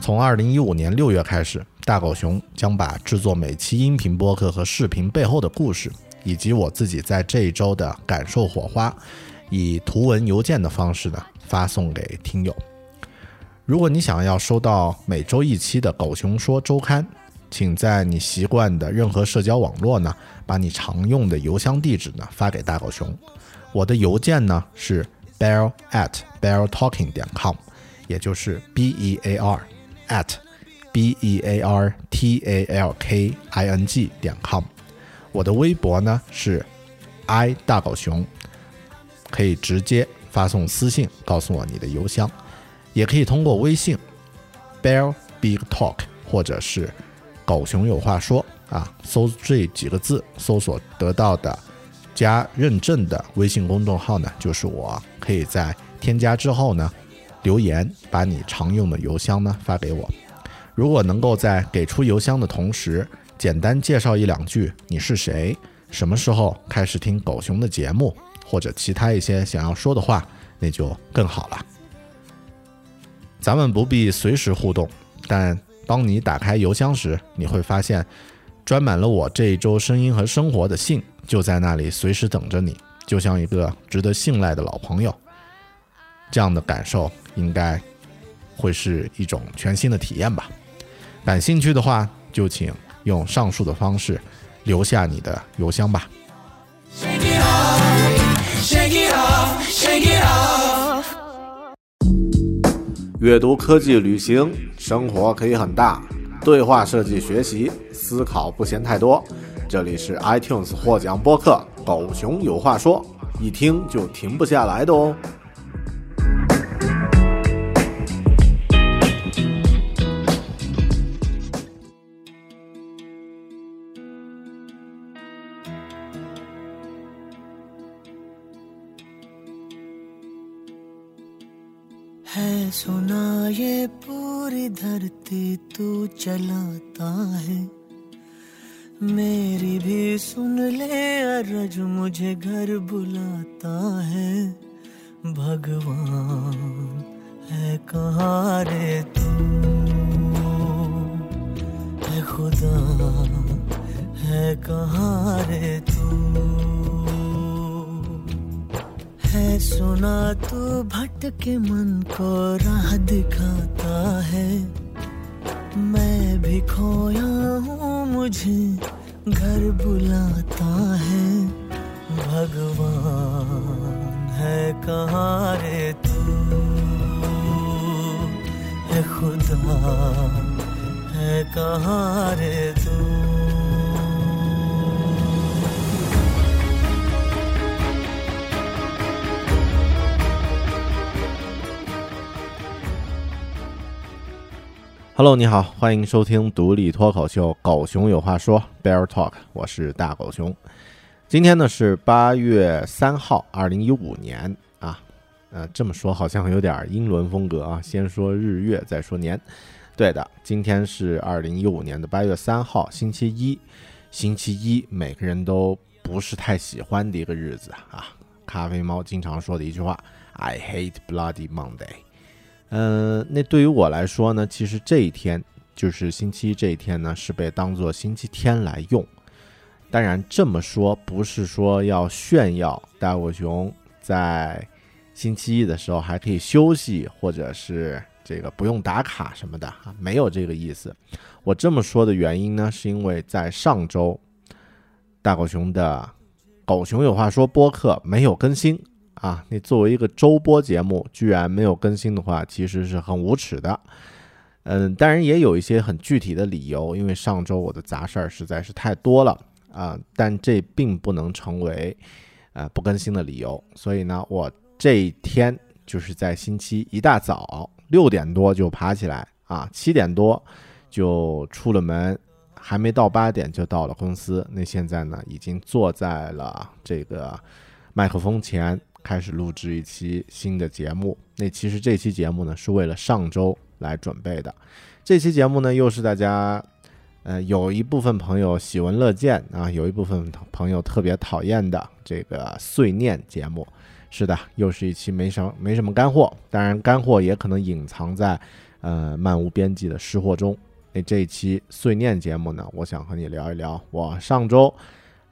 从二零一五年六月开始，大狗熊将把制作每期音频播客和视频背后的故事，以及我自己在这一周的感受火花，以图文邮件的方式呢发送给听友。如果你想要收到每周一期的《狗熊说周刊》，请在你习惯的任何社交网络呢，把你常用的邮箱地址呢发给大狗熊。我的邮件呢是 bear at beartalking 点 com，也就是 b e a r at b e a r t a l k i n g 点 com。我的微博呢是 i 大狗熊，可以直接发送私信告诉我你的邮箱，也可以通过微信 bear big talk 或者是狗熊有话说啊，搜这几个字搜索得到的。加认证的微信公众号呢，就是我可以在添加之后呢，留言把你常用的邮箱呢发给我。如果能够在给出邮箱的同时，简单介绍一两句你是谁，什么时候开始听狗熊的节目，或者其他一些想要说的话，那就更好了。咱们不必随时互动，但当你打开邮箱时，你会发现装满了我这一周声音和生活的信。就在那里，随时等着你，就像一个值得信赖的老朋友。这样的感受应该会是一种全新的体验吧。感兴趣的话，就请用上述的方式留下你的邮箱吧。阅读、科技、旅行、生活可以很大，对话设计、学习、思考不嫌太多。这里是 iTunes 获奖播客《狗熊有话说》，一听就停不下来的哦。मेरी भी सुन ले अरज मुझे घर बुलाता है। भगवान है कहाँ रे तू? है खुदा है कहाँ रे तू? है सुना तू भटके मन को राह दिखाता है। मैं भी खोया हूँ मुझे घर बुलाता है। भगवान है कहाँ रे तू? है खुदा, है कहाँ रे तू? Hello，你好，欢迎收听独立脱口秀《狗熊有话说》Bear Talk，我是大狗熊。今天呢是八月三号，二零一五年啊，呃，这么说好像有点英伦风格啊。先说日月，再说年。对的，今天是二零一五年的八月三号，星期一。星期一，每个人都不是太喜欢的一个日子啊。咖啡猫经常说的一句话：“I hate bloody Monday。”嗯，那对于我来说呢，其实这一天就是星期一这一天呢，是被当做星期天来用。当然这么说不是说要炫耀大狗熊在星期一的时候还可以休息，或者是这个不用打卡什么的啊，没有这个意思。我这么说的原因呢，是因为在上周大狗熊的狗熊有话说播客没有更新。啊，你作为一个周播节目，居然没有更新的话，其实是很无耻的。嗯，当然也有一些很具体的理由，因为上周我的杂事儿实在是太多了啊。但这并不能成为呃不更新的理由。所以呢，我这一天就是在星期一大早六点多就爬起来啊，七点多就出了门，还没到八点就到了公司，那现在呢已经坐在了这个麦克风前，开始录制一期新的节目。那其实这期节目呢是为了上周来准备的，这期节目呢又是大家。呃，有一部分朋友喜闻乐见啊，有一部分朋友特别讨厌的这个碎念节目，是的，又是一期没什么没什么干货。当然，干货也可能隐藏在呃漫无边际的失货中。那这一期碎念节目呢，我想和你聊一聊我上周，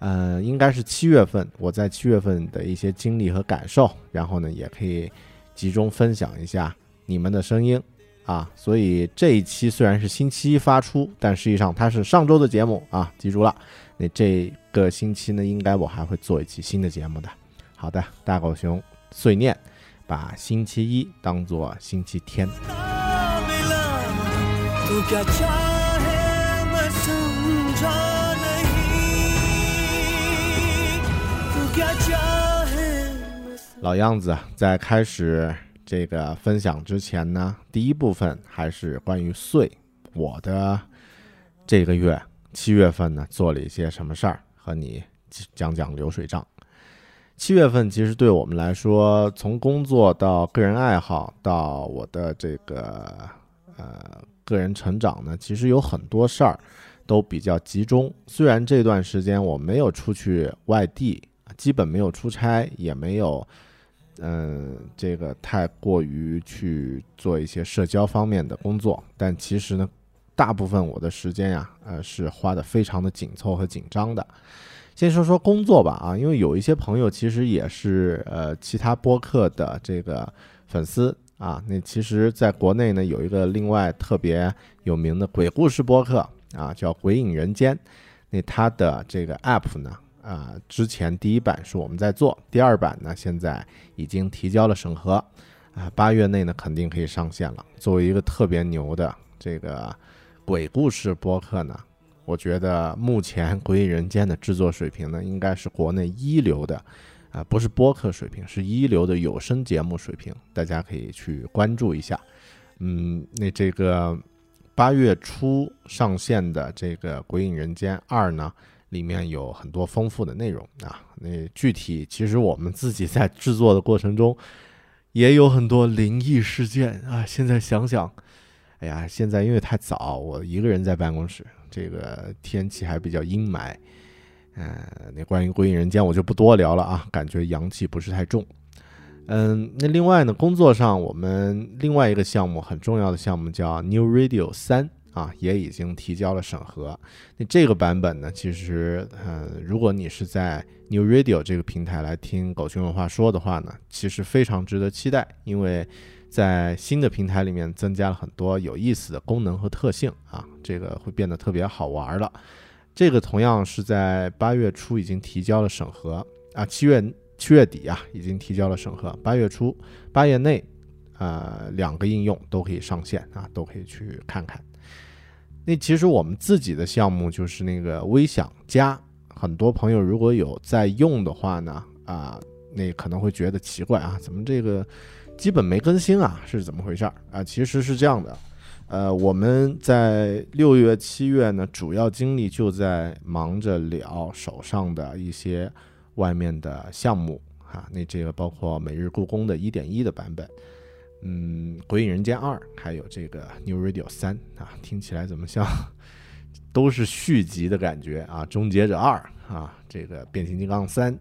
呃，应该是七月份，我在七月份的一些经历和感受，然后呢，也可以集中分享一下你们的声音。啊，所以这一期虽然是星期一发出，但实际上它是上周的节目啊，记住了。那这个星期呢，应该我还会做一期新的节目的。好的，大狗熊碎念，把星期一当做星期天。老样子，在开始。这个分享之前呢，第一部分还是关于岁，我的这个月七月份呢做了一些什么事儿，和你讲讲流水账。七月份其实对我们来说，从工作到个人爱好到我的这个呃个人成长呢，其实有很多事儿都比较集中。虽然这段时间我没有出去外地，基本没有出差，也没有。嗯，这个太过于去做一些社交方面的工作，但其实呢，大部分我的时间呀，呃，是花的非常的紧凑和紧张的。先说说工作吧，啊，因为有一些朋友其实也是呃其他播客的这个粉丝啊，那其实在国内呢有一个另外特别有名的鬼故事播客啊，叫《鬼影人间》，那它的这个 app 呢。啊，之前第一版是我们在做，第二版呢现在已经提交了审核，啊，八月内呢肯定可以上线了。作为一个特别牛的这个鬼故事播客呢，我觉得目前《鬼影人间》的制作水平呢，应该是国内一流的，啊，不是播客水平，是一流的有声节目水平，大家可以去关注一下。嗯，那这个八月初上线的这个《鬼影人间二》呢？里面有很多丰富的内容啊，那具体其实我们自己在制作的过程中，也有很多灵异事件啊。现在想想，哎呀，现在因为太早，我一个人在办公室，这个天气还比较阴霾，嗯，那关于《归隐人间》我就不多聊了啊，感觉阳气不是太重。嗯，那另外呢，工作上我们另外一个项目很重要的项目叫 New Radio 三。啊，也已经提交了审核。那这个版本呢，其实，呃，如果你是在 New Radio 这个平台来听狗熊文化说的话呢，其实非常值得期待，因为在新的平台里面增加了很多有意思的功能和特性啊，这个会变得特别好玩了。这个同样是在八月初已经提交了审核啊，七月七月底啊已经提交了审核，八月初八月内，呃，两个应用都可以上线啊，都可以去看看。那其实我们自己的项目就是那个微享家，很多朋友如果有在用的话呢，啊，那可能会觉得奇怪啊，怎么这个基本没更新啊，是怎么回事儿啊？其实是这样的，呃，我们在六月、七月呢，主要精力就在忙着聊手上的一些外面的项目啊，那这个包括每日故宫的一点一的版本。嗯，《鬼影人间二》还有这个《New Radio 三》啊，听起来怎么像 都是续集的感觉啊？《终结者二》啊，这个《变形金刚三》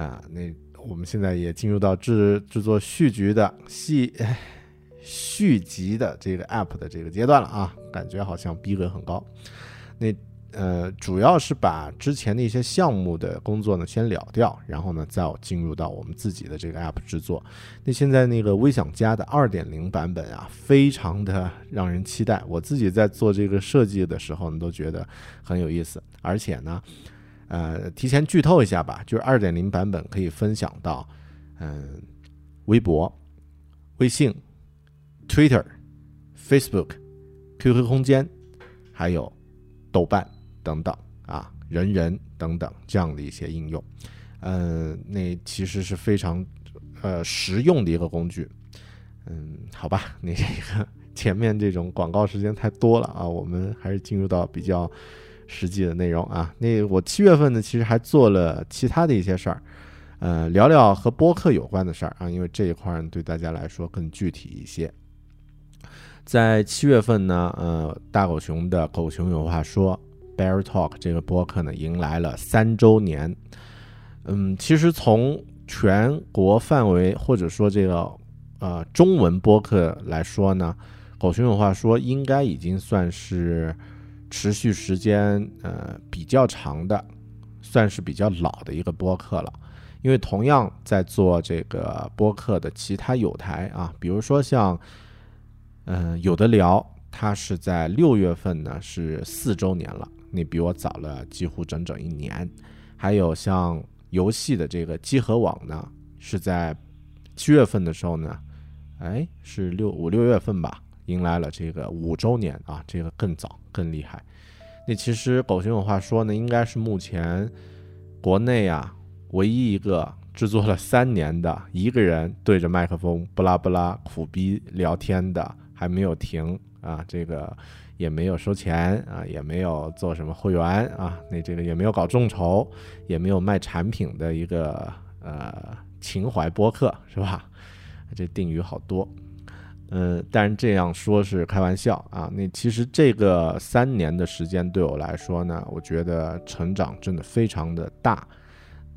啊，那我们现在也进入到制制作续集的续续集的这个 App 的这个阶段了啊，感觉好像逼格很高。那。呃，主要是把之前的一些项目的工作呢先了掉，然后呢再进入到我们自己的这个 app 制作。那现在那个微享家的二点零版本啊，非常的让人期待。我自己在做这个设计的时候呢，都觉得很有意思。而且呢，呃，提前剧透一下吧，就是二点零版本可以分享到，嗯，微博、微信、Twitter、Facebook、QQ 空间，还有豆瓣。等等啊，人人等等这样的一些应用，嗯，那其实是非常呃实用的一个工具，嗯，好吧，那这个前面这种广告时间太多了啊，我们还是进入到比较实际的内容啊。那我七月份呢，其实还做了其他的一些事儿，呃，聊聊和播客有关的事儿啊，因为这一块儿对大家来说更具体一些。在七月份呢，呃，大狗熊的《狗熊有话说》Bear Talk 这个播客呢，迎来了三周年。嗯，其实从全国范围或者说这个呃中文播客来说呢，《狗熊有话说》应该已经算是持续时间呃比较长的，算是比较老的一个播客了。因为同样在做这个播客的其他有台啊，比如说像。嗯，有的聊，它是在六月份呢，是四周年了，你比我早了几乎整整一年。还有像游戏的这个机核网呢，是在七月份的时候呢，哎，是六五六月份吧，迎来了这个五周年啊，这个更早更厉害。那其实狗熊有话说呢，应该是目前国内啊唯一一个制作了三年的一个人对着麦克风不拉不拉苦逼聊天的。还没有停啊，这个也没有收钱啊，也没有做什么会员啊，那这个也没有搞众筹，也没有卖产品的一个呃情怀播客是吧？这定语好多，嗯，但是这样说是开玩笑啊。那其实这个三年的时间对我来说呢，我觉得成长真的非常的大。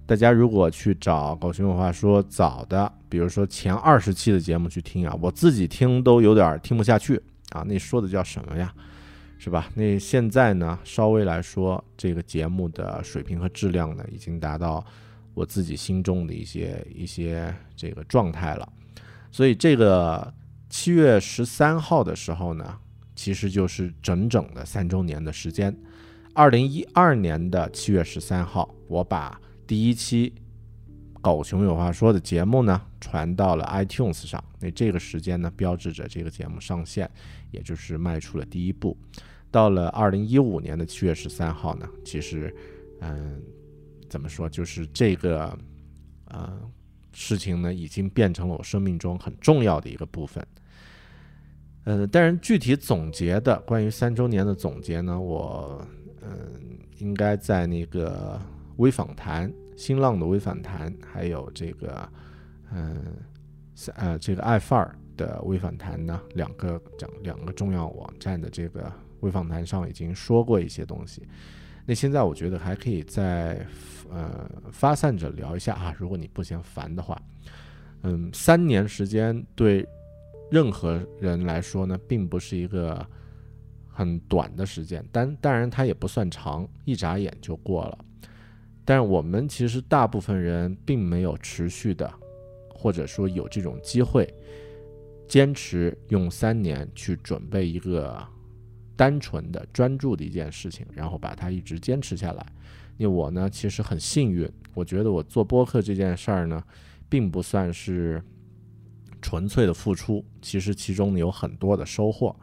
大家如果去找狗熊有话说早的，比如说前二十期的节目去听啊，我自己听都有点听不下去啊。那说的叫什么呀？是吧？那现在呢，稍微来说，这个节目的水平和质量呢，已经达到我自己心中的一些一些这个状态了。所以这个七月十三号的时候呢，其实就是整整的三周年的时间。二零一二年的七月十三号，我把第一期《狗熊有话说》的节目呢，传到了 iTunes 上。那这个时间呢，标志着这个节目上线，也就是迈出了第一步。到了二零一五年的七月十三号呢，其实，嗯，怎么说，就是这个，呃，事情呢，已经变成了我生命中很重要的一个部分。呃，但是具体总结的关于三周年的总结呢，我，嗯，应该在那个。微访谈，新浪的微访谈，还有这个，嗯，呃，这个爱范儿的微访谈呢，两个讲两个重要网站的这个微访谈上已经说过一些东西。那现在我觉得还可以再呃发散着聊一下啊，如果你不嫌烦的话，嗯，三年时间对任何人来说呢，并不是一个很短的时间，但当然它也不算长，一眨眼就过了。但是我们其实大部分人并没有持续的，或者说有这种机会，坚持用三年去准备一个单纯的专注的一件事情，然后把它一直坚持下来。那我呢，其实很幸运，我觉得我做播客这件事儿呢，并不算是纯粹的付出，其实其中有很多的收获。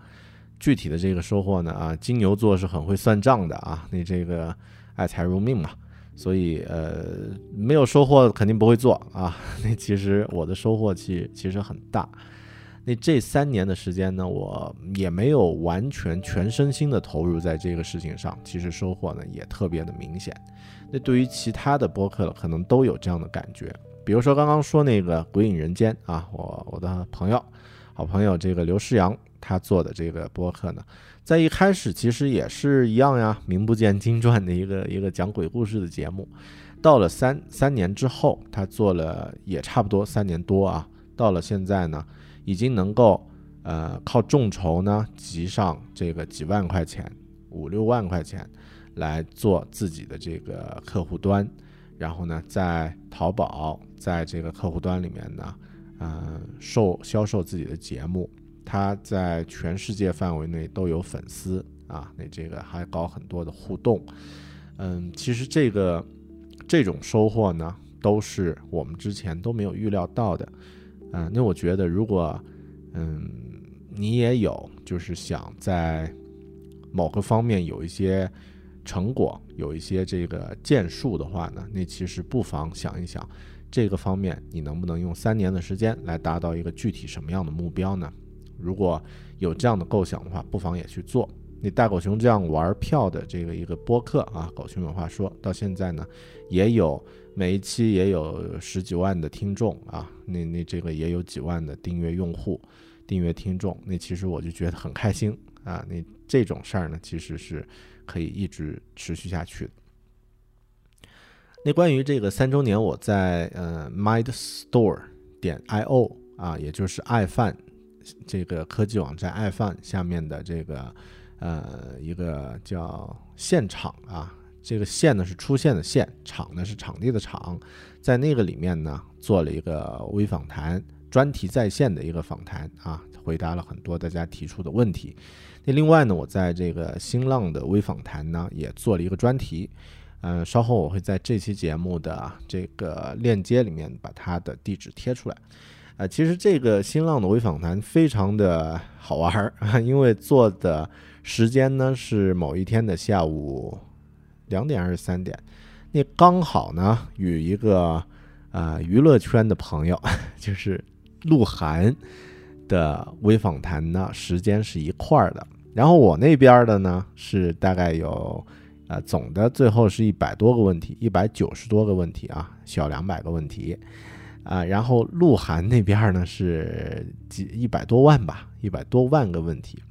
具体的这个收获呢，啊，金牛座是很会算账的啊，你这个爱财如命嘛。所以，呃，没有收获肯定不会做啊。那其实我的收获其其实很大。那这三年的时间呢，我也没有完全全身心的投入在这个事情上，其实收获呢也特别的明显。那对于其他的播客可能都有这样的感觉，比如说刚刚说那个《鬼影人间》啊，我我的朋友，好朋友这个刘诗阳他做的这个播客呢。在一开始其实也是一样呀，名不见经传的一个 一个讲鬼故事的节目。到了三三年之后，他做了也差不多三年多啊。到了现在呢，已经能够呃靠众筹呢集上这个几万块钱，五六万块钱来做自己的这个客户端，然后呢在淘宝在这个客户端里面呢，嗯售销售自己的节目。他在全世界范围内都有粉丝啊，那这个还搞很多的互动，嗯，其实这个这种收获呢，都是我们之前都没有预料到的，嗯，那我觉得如果嗯你也有就是想在某个方面有一些成果，有一些这个建树的话呢，那其实不妨想一想这个方面你能不能用三年的时间来达到一个具体什么样的目标呢？如果有这样的构想的话，不妨也去做。那大狗熊这样玩票的这个一个播客啊，狗熊有话说到现在呢，也有每一期也有十几万的听众啊，那那这个也有几万的订阅用户、订阅听众，那其实我就觉得很开心啊。那这种事儿呢，其实是可以一直持续下去的。那关于这个三周年，我在呃 MindStore 点 io 啊，也就是爱范这个科技网站爱范下面的这个呃一个叫现场啊，这个现呢是出现的现，场呢是场地的场，在那个里面呢做了一个微访谈，专题在线的一个访谈啊，回答了很多大家提出的问题。那另外呢，我在这个新浪的微访谈呢也做了一个专题。嗯，稍后我会在这期节目的这个链接里面把它的地址贴出来。呃，其实这个新浪的微访谈非常的好玩儿，因为做的时间呢是某一天的下午两点还是三点，那刚好呢与一个呃娱乐圈的朋友，就是鹿晗的微访谈呢时间是一块儿的，然后我那边的呢是大概有。啊，总的最后是一百多个问题，一百九十多个问题啊，小两百个问题，啊，然后鹿晗那边呢是几一百多万吧，一百多万个问题，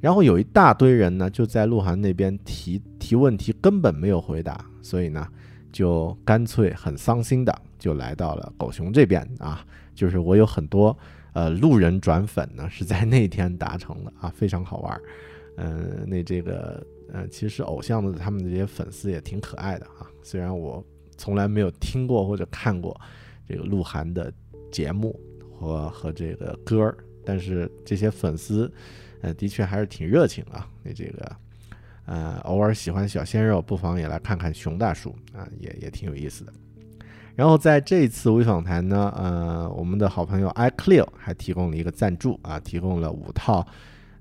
然后有一大堆人呢就在鹿晗那边提提问题，根本没有回答，所以呢就干脆很伤心的就来到了狗熊这边啊，就是我有很多呃路人转粉呢是在那天达成的啊，非常好玩，嗯，那这个。嗯，其实偶像的他们这些粉丝也挺可爱的啊。虽然我从来没有听过或者看过这个鹿晗的节目和和这个歌儿，但是这些粉丝，呃，的确还是挺热情啊。你这个，呃，偶尔喜欢小鲜肉，不妨也来看看熊大叔啊，也也挺有意思的。然后在这一次微访谈呢，呃，我们的好朋友 iClear 还提供了一个赞助啊，提供了五套，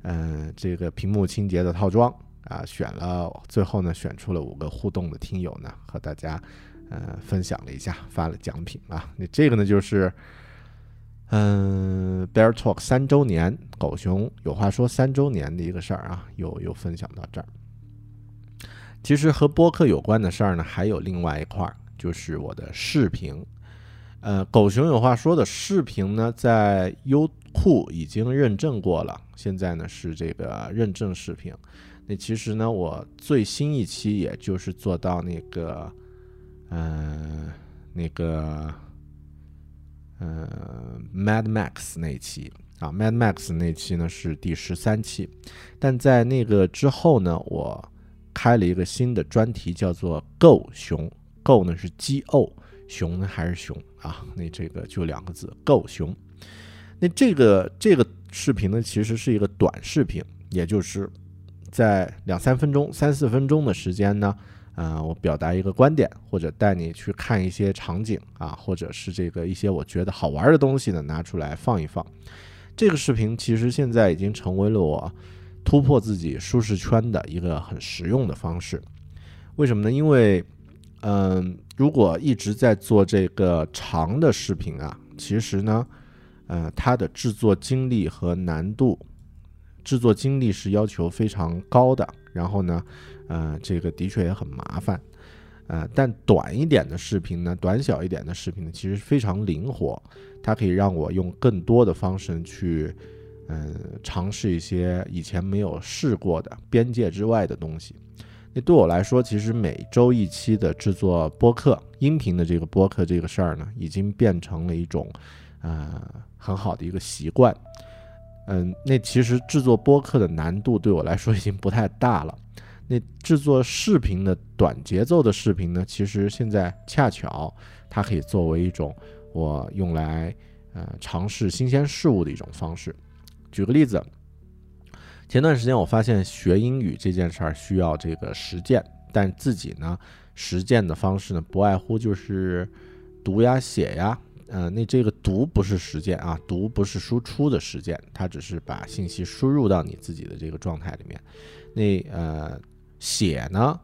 嗯，这个屏幕清洁的套装。啊，选了最后呢，选出了五个互动的听友呢，和大家呃分享了一下，发了奖品啊。那这个呢，就是嗯，Bear Talk 三周年，狗熊有话说三周年的一个事儿啊，又又分享到这儿。其实和播客有关的事儿呢，还有另外一块儿，就是我的视频。呃，狗熊有话说的视频呢，在优酷已经认证过了，现在呢是这个认证视频。那其实呢，我最新一期也就是做到那个，嗯，那个，嗯，Mad Max 那一期啊，Mad Max 那一期呢是第十三期，但在那个之后呢，我开了一个新的专题，叫做 “Go 熊 ”，Go 呢是 G O，熊呢还是熊啊？那这个就两个字，Go 熊。那这个这个视频呢，其实是一个短视频，也就是。在两三分钟、三四分钟的时间呢，啊，我表达一个观点，或者带你去看一些场景啊，或者是这个一些我觉得好玩的东西呢，拿出来放一放。这个视频其实现在已经成为了我突破自己舒适圈的一个很实用的方式。为什么呢？因为，嗯，如果一直在做这个长的视频啊，其实呢，呃，它的制作精力和难度。制作精力是要求非常高的，然后呢，呃，这个的确也很麻烦，呃，但短一点的视频呢，短小一点的视频呢，其实非常灵活，它可以让我用更多的方式去，嗯，尝试一些以前没有试过的边界之外的东西。那对我来说，其实每周一期的制作播客音频的这个播客这个事儿呢，已经变成了一种，呃，很好的一个习惯。嗯，那其实制作播客的难度对我来说已经不太大了。那制作视频的短节奏的视频呢，其实现在恰巧它可以作为一种我用来呃尝试新鲜事物的一种方式。举个例子，前段时间我发现学英语这件事儿需要这个实践，但自己呢实践的方式呢，不外乎就是读呀、写呀。呃，那这个读不是实践啊，读不是输出的实践，它只是把信息输入到你自己的这个状态里面。那呃，写呢，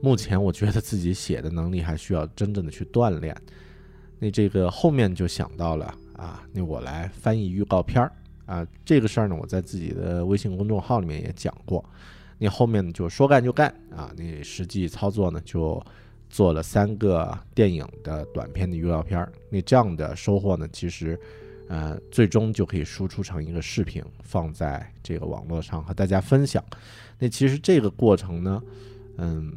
目前我觉得自己写的能力还需要真正的去锻炼。那这个后面就想到了啊，那我来翻译预告片儿啊，这个事儿呢，我在自己的微信公众号里面也讲过。你后面就说干就干啊，你实际操作呢就做了三个电影的短片的预告片儿，那这样的收获呢，其实呃最终就可以输出成一个视频，放在这个网络上和大家分享。那其实这个过程呢，嗯。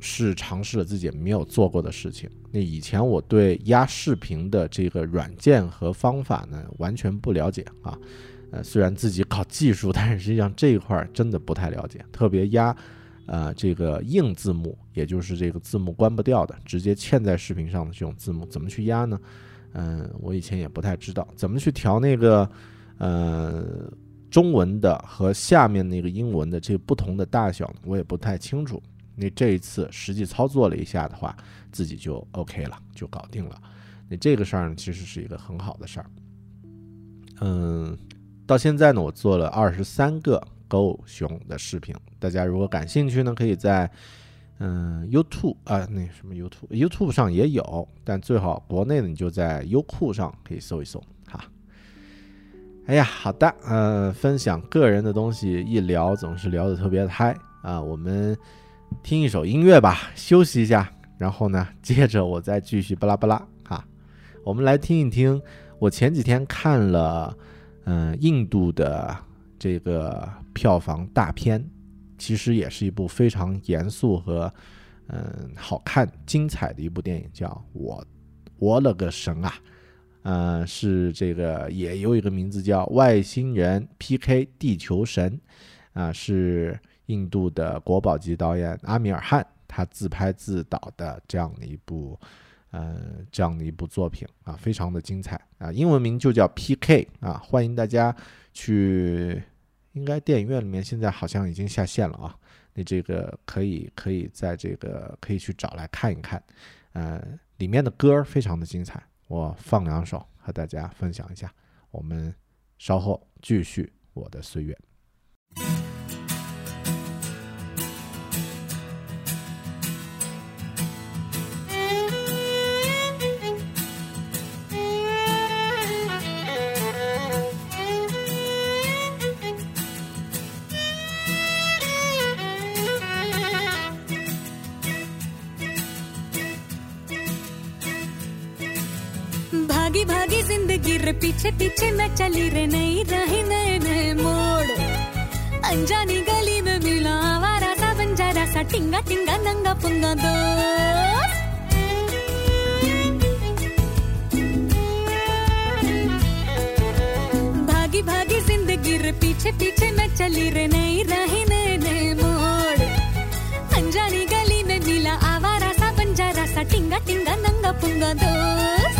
是尝试了自己没有做过的事情。那以前我对压视频的这个软件和方法呢，完全不了解啊。呃，虽然自己搞技术，但是实际上这一块真的不太了解。特别压，呃，这个硬字幕，也就是这个字幕关不掉的，直接嵌在视频上的这种字幕，怎么去压呢？嗯，我以前也不太知道怎么去调那个，呃，中文的和下面那个英文的这不同的大小，我也不太清楚。那这一次实际操作了一下的话，自己就 OK 了，就搞定了。那这个事儿呢，其实是一个很好的事儿。嗯，到现在呢，我做了二十三个狗熊的视频。大家如果感兴趣呢，可以在嗯 YouTube 啊，那什么 YouTube，YouTube 上也有，但最好国内的你就在优酷上可以搜一搜哈。哎呀，好的，嗯，分享个人的东西一聊总是聊得特别嗨啊，我们。听一首音乐吧，休息一下，然后呢，接着我再继续巴拉巴拉哈。我们来听一听，我前几天看了，嗯，印度的这个票房大片，其实也是一部非常严肃和嗯好看、精彩的一部电影，叫《我我了个神啊》，呃，是这个也有一个名字叫《外星人 PK 地球神》，啊，是。印度的国宝级导演阿米尔汗，他自拍自导的这样的一部，呃，这样的一部作品啊，非常的精彩啊。英文名就叫 P.K. 啊，欢迎大家去，应该电影院里面现在好像已经下线了啊。你这个可以可以在这个可以去找来看一看，呃，里面的歌非常的精彩，我放两首和大家分享一下。我们稍后继续我的岁月。रे पीछे पीछे मैं चली रे नई रही नए नए मोड़। अनजानी गली में मिला आवारा सा बंजारा सा टिंगा टिंगा नंगा पुंगा दो भागी भागी ज़िंदगी रे पीछे पीछे मैं चली रे नई रही नए नए मोड़। अनजानी गली में मिला आवारा सा बंजारा सा टिंगा टिंगा नंगा पुंगा दोस्त।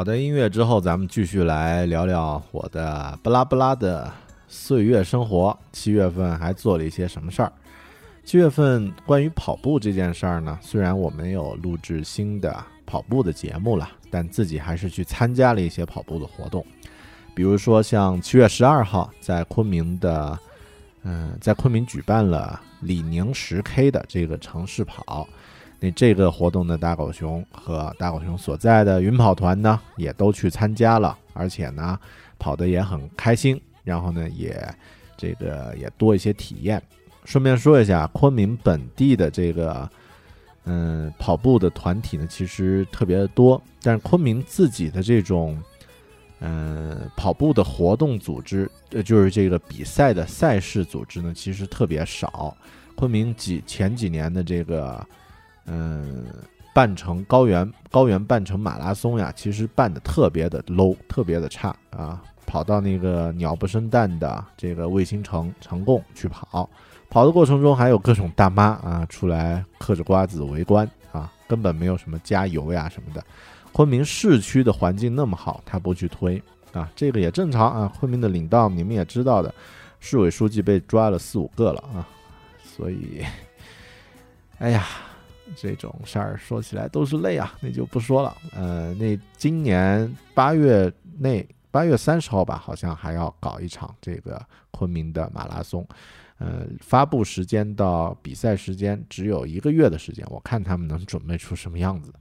好的，音乐之后，咱们继续来聊聊我的不拉不拉的岁月生活。七月份还做了一些什么事儿？七月份关于跑步这件事儿呢，虽然我没有录制新的跑步的节目了，但自己还是去参加了一些跑步的活动。比如说，像七月十二号在昆明的，嗯，在昆明举办了李宁十 K 的这个城市跑。那这个活动的大狗熊和大狗熊所在的云跑团呢，也都去参加了，而且呢，跑得也很开心。然后呢，也这个也多一些体验。顺便说一下，昆明本地的这个嗯跑步的团体呢，其实特别的多，但是昆明自己的这种嗯跑步的活动组织，呃，就是这个比赛的赛事组织呢，其实特别少。昆明几前几年的这个。嗯，半程高原高原半程马拉松呀，其实办的特别的 low，特别的差啊！跑到那个鸟不生蛋的这个卫星城城贡去跑，跑的过程中还有各种大妈啊出来嗑着瓜子围观啊，根本没有什么加油呀什么的。昆明市区的环境那么好，他不去推啊，这个也正常啊。昆明的领导你们也知道的，市委书记被抓了四五个了啊，所以，哎呀。这种事儿说起来都是泪啊，那就不说了。呃，那今年八月内八月三十号吧，好像还要搞一场这个昆明的马拉松。呃，发布时间到比赛时间只有一个月的时间，我看他们能准备出什么样子。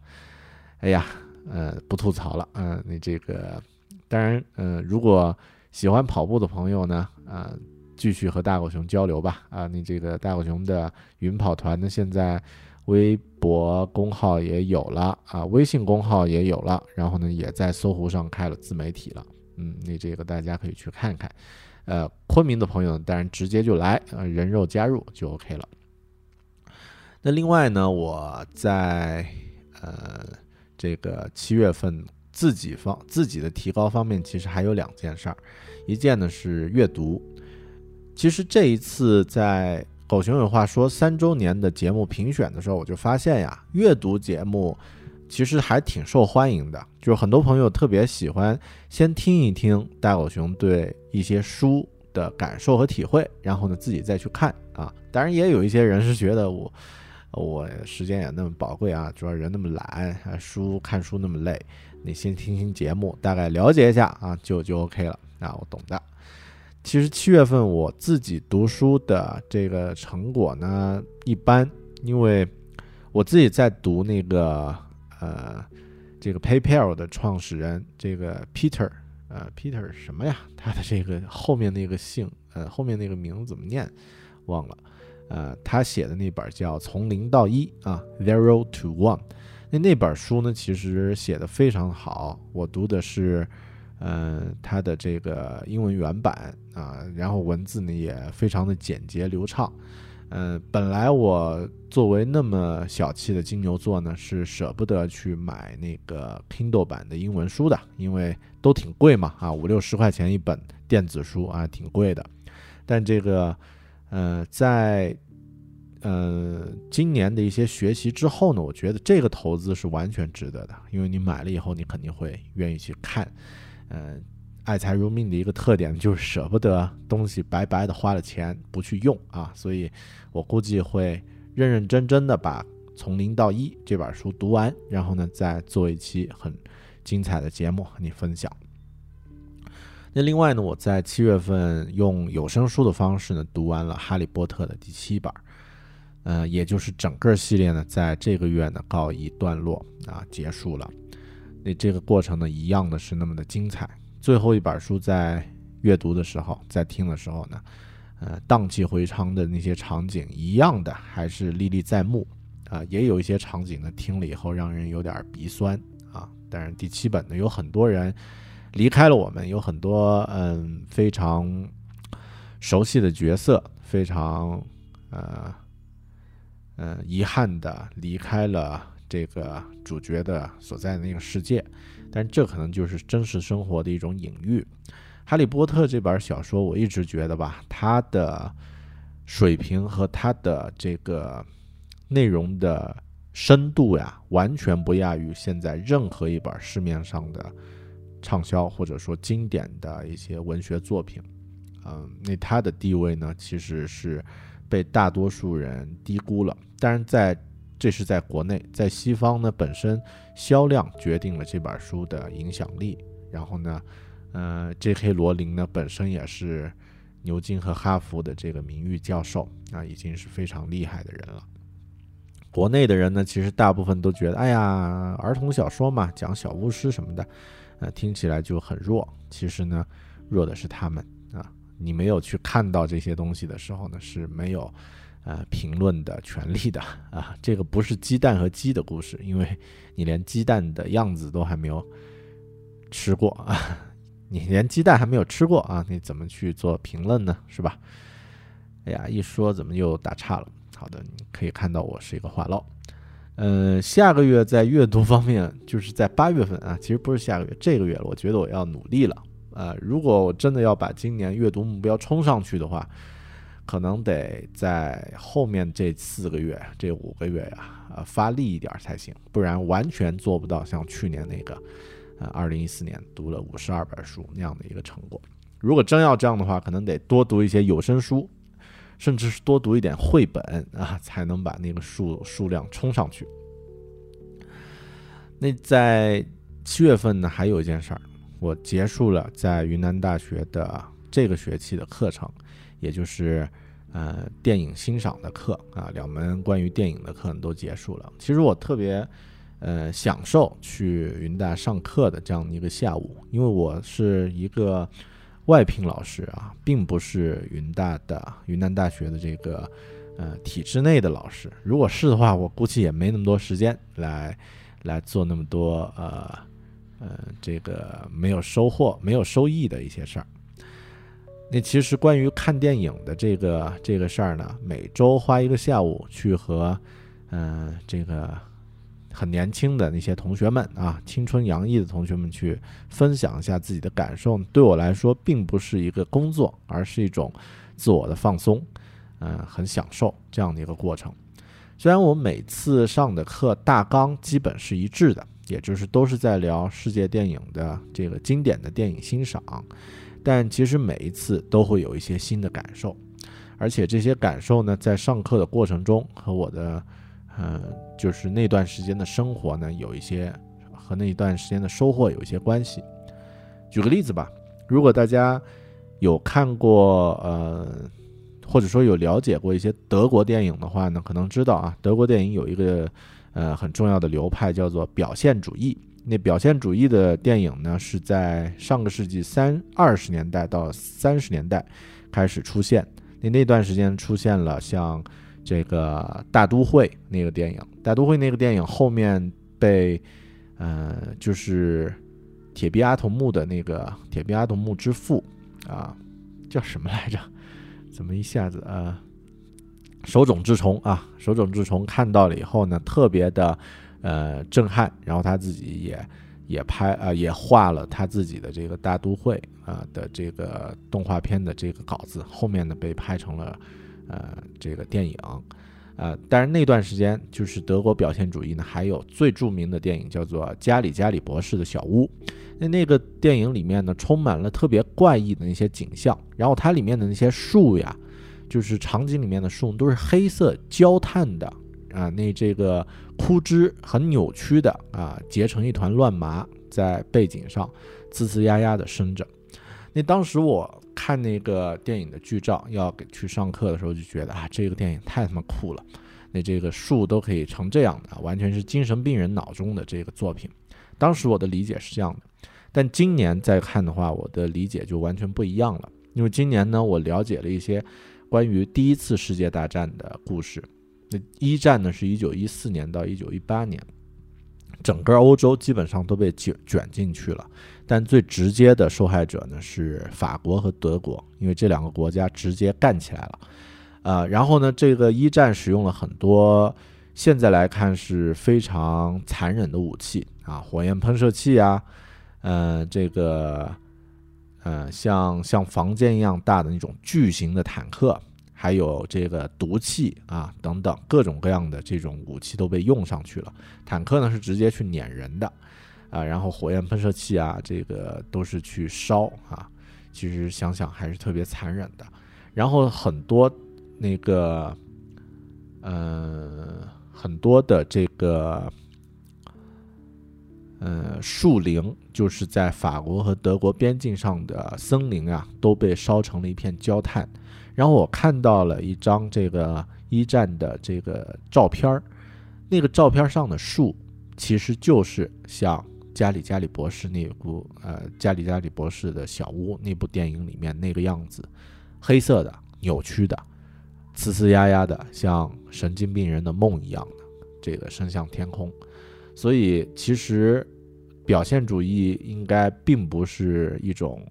哎呀，呃，不吐槽了。嗯，你这个当然，嗯，如果喜欢跑步的朋友呢，啊，继续和大狗熊交流吧。啊，你这个大狗熊的云跑团呢，现在。微博公号也有了啊，微信公号也有了，然后呢，也在搜狐上开了自媒体了。嗯，那这个大家可以去看看。呃，昆明的朋友当然直接就来，呃，人肉加入就 OK 了。那另外呢，我在呃这个七月份自己方自己的提高方面，其实还有两件事儿，一件呢是阅读。其实这一次在。狗熊有话说，三周年的节目评选的时候，我就发现呀，阅读节目其实还挺受欢迎的。就是很多朋友特别喜欢先听一听大狗熊对一些书的感受和体会，然后呢自己再去看啊。当然也有一些人是觉得我我时间也那么宝贵啊，主要人那么懒，书看书那么累，你先听听节目，大概了解一下啊，就就 OK 了啊，我懂的。其实七月份我自己读书的这个成果呢一般，因为我自己在读那个呃这个 PayPal 的创始人这个 Peter 呃 Peter 什么呀？他的这个后面那个姓呃后面那个名字怎么念？忘了。呃，他写的那本叫《从零到一》啊，Zero to One。那那本书呢，其实写的非常好。我读的是。嗯，他的这个英文原版啊，然后文字呢也非常的简洁流畅。嗯，本来我作为那么小气的金牛座呢，是舍不得去买那个 Kindle 版的英文书的，因为都挺贵嘛，啊，五六十块钱一本电子书啊，挺贵的。但这个，呃，在呃今年的一些学习之后呢，我觉得这个投资是完全值得的，因为你买了以后，你肯定会愿意去看。嗯，爱财如命的一个特点就是舍不得东西白白的花了钱不去用啊，所以我估计会认认真真的把《从零到一》这本书读完，然后呢再做一期很精彩的节目和你分享。那另外呢，我在七月份用有声书的方式呢读完了《哈利波特》的第七本，呃，也就是整个系列呢在这个月呢告一段落啊，结束了。那这个过程呢，一样的是那么的精彩。最后一本书在阅读的时候，在听的时候呢，呃，荡气回肠的那些场景，一样的还是历历在目啊。也有一些场景呢，听了以后让人有点鼻酸啊。但是第七本呢，有很多人离开了我们，有很多嗯非常熟悉的角色，非常呃呃遗憾的离开了。这个主角的所在的那个世界，但这可能就是真实生活的一种隐喻。《哈利波特》这本小说，我一直觉得吧，它的水平和它的这个内容的深度呀，完全不亚于现在任何一本市面上的畅销或者说经典的一些文学作品。嗯，那它的地位呢，其实是被大多数人低估了。但是，在这是在国内，在西方呢，本身销量决定了这本书的影响力。然后呢，呃，J.K. 罗琳呢，本身也是牛津和哈佛的这个名誉教授啊，已经是非常厉害的人了。国内的人呢，其实大部分都觉得，哎呀，儿童小说嘛，讲小巫师什么的，呃，听起来就很弱。其实呢，弱的是他们啊。你没有去看到这些东西的时候呢，是没有呃评论的权利的啊。这个不是鸡蛋和鸡的故事，因为你连鸡蛋的样子都还没有吃过啊，你连鸡蛋还没有吃过啊，你怎么去做评论呢？是吧？哎呀，一说怎么又打岔了？好的，你可以看到我是一个话唠。嗯，下个月在阅读方面，就是在八月份啊，其实不是下个月，这个月了。我觉得我要努力了。呃，如果我真的要把今年阅读目标冲上去的话，可能得在后面这四个月、这五个月呀，呃，发力一点才行，不然完全做不到像去年那个，呃，二零一四年读了五十二本书那样的一个成果。如果真要这样的话，可能得多读一些有声书。甚至是多读一点绘本啊，才能把那个数数量冲上去。那在七月份呢，还有一件事儿，我结束了在云南大学的这个学期的课程，也就是呃电影欣赏的课啊，两门关于电影的课都结束了。其实我特别呃享受去云大上课的这样的一个下午，因为我是一个。外聘老师啊，并不是云大的云南大学的这个呃体制内的老师。如果是的话，我估计也没那么多时间来来做那么多呃呃这个没有收获、没有收益的一些事儿。那其实关于看电影的这个这个事儿呢，每周花一个下午去和嗯这个。很年轻的那些同学们啊，青春洋溢的同学们去分享一下自己的感受，对我来说并不是一个工作，而是一种自我的放松，嗯，很享受这样的一个过程。虽然我每次上的课大纲基本是一致的，也就是都是在聊世界电影的这个经典的电影欣赏，但其实每一次都会有一些新的感受，而且这些感受呢，在上课的过程中和我的。嗯，就是那段时间的生活呢，有一些和那一段时间的收获有一些关系。举个例子吧，如果大家有看过呃，或者说有了解过一些德国电影的话呢，可能知道啊，德国电影有一个呃很重要的流派叫做表现主义。那表现主义的电影呢，是在上个世纪三二十年代到三十年代开始出现。那那段时间出现了像。这个大都会那个电影，大都会那个电影后面被，呃，就是铁臂阿童木的那个铁臂阿童木之父啊，叫什么来着？怎么一下子呃，手冢治虫啊，手冢治虫看到了以后呢，特别的呃震撼，然后他自己也也拍啊，也画了他自己的这个大都会啊的这个动画片的这个稿子，后面呢被拍成了。呃，这个电影，呃，但是那段时间就是德国表现主义呢，还有最著名的电影叫做《加里加里博士的小屋》。那那个电影里面呢，充满了特别怪异的那些景象，然后它里面的那些树呀，就是场景里面的树都是黑色焦炭的啊，那这个枯枝很扭曲的啊，结成一团乱麻，在背景上呲呲呀呀的生着。那当时我。看那个电影的剧照，要给去上课的时候就觉得啊，这个电影太他妈酷了。那这个树都可以成这样的，完全是精神病人脑中的这个作品。当时我的理解是这样的，但今年再看的话，我的理解就完全不一样了。因为今年呢，我了解了一些关于第一次世界大战的故事。那一战呢，是一九一四年到一九一八年。整个欧洲基本上都被卷卷进去了，但最直接的受害者呢是法国和德国，因为这两个国家直接干起来了，呃，然后呢，这个一战使用了很多现在来看是非常残忍的武器啊，火焰喷射器啊，呃，这个呃像像房间一样大的那种巨型的坦克，还有这个毒气啊等等各种各样的这种武器都被用上去了。坦克呢是直接去碾人的，啊，然后火焰喷射器啊，这个都是去烧啊。其实想想还是特别残忍的。然后很多那个，呃，很多的这个。呃，树林就是在法国和德国边境上的森林啊，都被烧成了一片焦炭。然后我看到了一张这个一战的这个照片儿，那个照片上的树其实就是像加里加里博士那部呃加里加里博士的小屋那部电影里面那个样子，黑色的、扭曲的、呲呲呀呀的，像神经病人的梦一样的，这个伸向天空。所以，其实表现主义应该并不是一种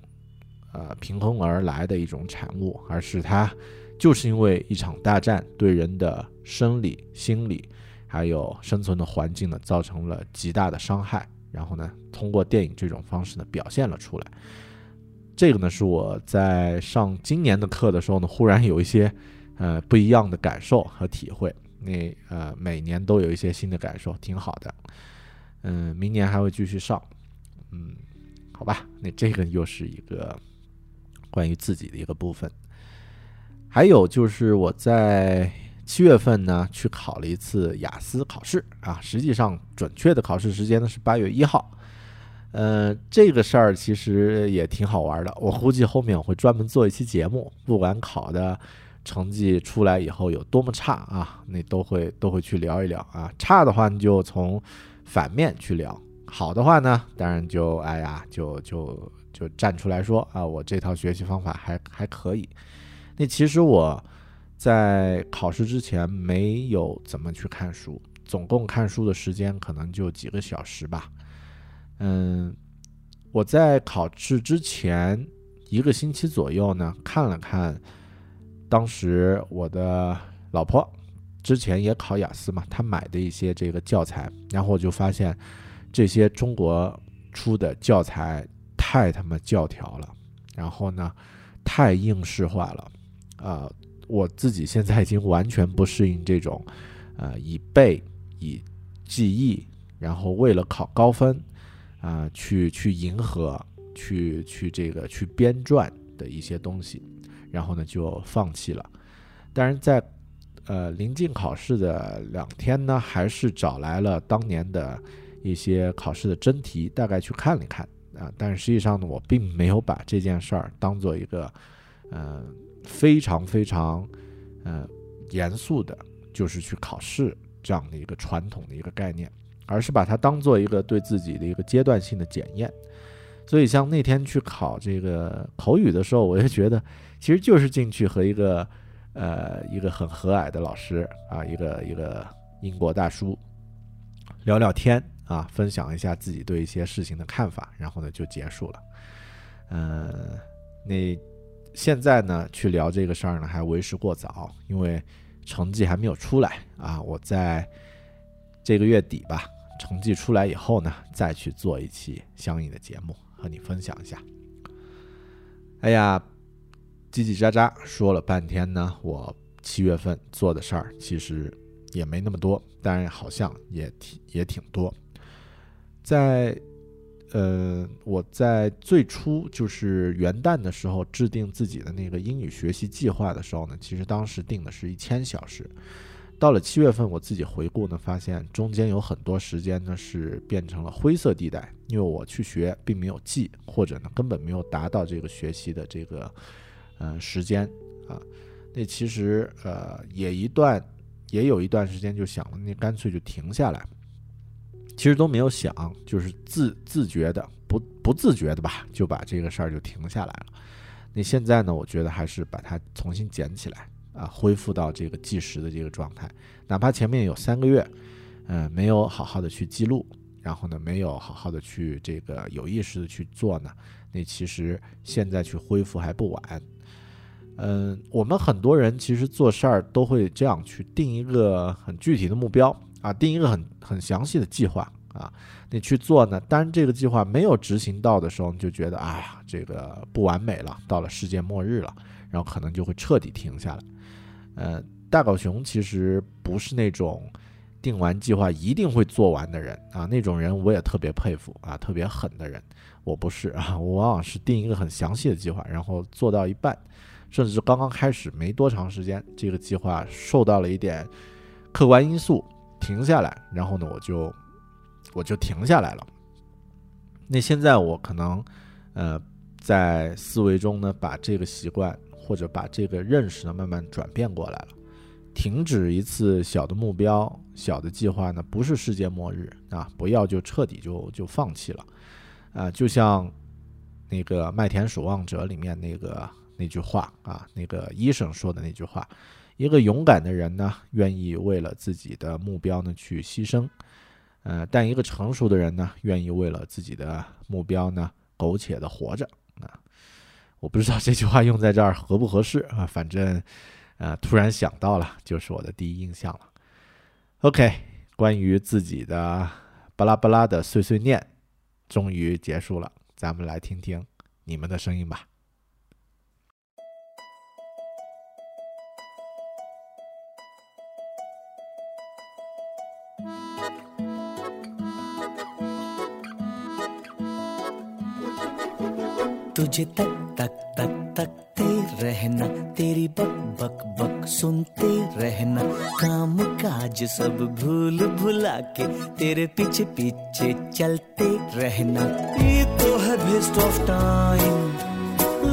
呃凭空而来的一种产物，而是它就是因为一场大战对人的生理、心理还有生存的环境呢造成了极大的伤害，然后呢通过电影这种方式呢表现了出来。这个呢是我在上今年的课的时候呢，忽然有一些呃不一样的感受和体会。那呃，每年都有一些新的感受，挺好的。嗯，明年还会继续上。嗯，好吧，那这个又是一个关于自己的一个部分。还有就是我在七月份呢去考了一次雅思考试啊，实际上准确的考试时间呢是八月一号。呃，这个事儿其实也挺好玩的，我估计后面我会专门做一期节目，不管考的。成绩出来以后有多么差啊？那都会都会去聊一聊啊。差的话你就从反面去聊；好的话呢，当然就哎呀，就就就站出来说啊，我这套学习方法还还可以。那其实我在考试之前没有怎么去看书，总共看书的时间可能就几个小时吧。嗯，我在考试之前一个星期左右呢，看了看。当时我的老婆之前也考雅思嘛，她买的一些这个教材，然后我就发现这些中国出的教材太他妈教条了，然后呢太应试化了，啊，我自己现在已经完全不适应这种，呃，以背以记忆，然后为了考高分啊去去迎合，去去这个去编撰的一些东西。然后呢，就放弃了。但是在呃临近考试的两天呢，还是找来了当年的一些考试的真题，大概去看了看啊。但是实际上呢，我并没有把这件事儿当做一个嗯非常非常嗯严肃的，就是去考试这样的一个传统的一个概念，而是把它当做一个对自己的一个阶段性的检验。所以像那天去考这个口语的时候，我就觉得。其实就是进去和一个，呃，一个很和蔼的老师啊，一个一个英国大叔聊聊天啊，分享一下自己对一些事情的看法，然后呢就结束了。嗯，那现在呢去聊这个事儿呢还为时过早，因为成绩还没有出来啊。我在这个月底吧，成绩出来以后呢，再去做一期相应的节目和你分享一下。哎呀。叽叽喳喳说了半天呢，我七月份做的事儿其实也没那么多，但是好像也挺也挺多。在呃，我在最初就是元旦的时候制定自己的那个英语学习计划的时候呢，其实当时定的是一千小时。到了七月份，我自己回顾呢，发现中间有很多时间呢是变成了灰色地带，因为我去学并没有记，或者呢根本没有达到这个学习的这个。呃，时间啊，那其实呃也一段，也有一段时间就想了，那干脆就停下来。其实都没有想，就是自自觉的，不不自觉的吧，就把这个事儿就停下来了。那现在呢，我觉得还是把它重新捡起来啊，恢复到这个计时的这个状态。哪怕前面有三个月，嗯，没有好好的去记录，然后呢，没有好好的去这个有意识的去做呢，那其实现在去恢复还不晚。嗯，我们很多人其实做事儿都会这样去定一个很具体的目标啊，定一个很很详细的计划啊，你去做呢。当然，这个计划没有执行到的时候，你就觉得哎呀，这个不完美了，到了世界末日了，然后可能就会彻底停下来。呃，大狗熊其实不是那种定完计划一定会做完的人啊，那种人我也特别佩服啊，特别狠的人。我不是啊，我往往是定一个很详细的计划，然后做到一半，甚至刚刚开始没多长时间，这个计划受到了一点客观因素停下来，然后呢，我就我就停下来了。那现在我可能呃在思维中呢，把这个习惯或者把这个认识呢慢慢转变过来了，停止一次小的目标、小的计划呢，不是世界末日啊，不要就彻底就就放弃了。啊，就像那个《麦田守望者》里面那个那句话啊，那个医生说的那句话：一个勇敢的人呢，愿意为了自己的目标呢去牺牲；呃，但一个成熟的人呢，愿意为了自己的目标呢苟且的活着。啊，我不知道这句话用在这儿合不合适啊，反正呃，突然想到了，就是我的第一印象了。OK，关于自己的巴拉巴拉的碎碎念。终于结束了，咱们来听听你们的声音吧。तुझे तक तक तक, तकते रहना। तेरी बक बक बक सुनते रहना। काम, काज सब भूल भुला के तेरे पीछे पीछे चलते रहना। ये तो है best of time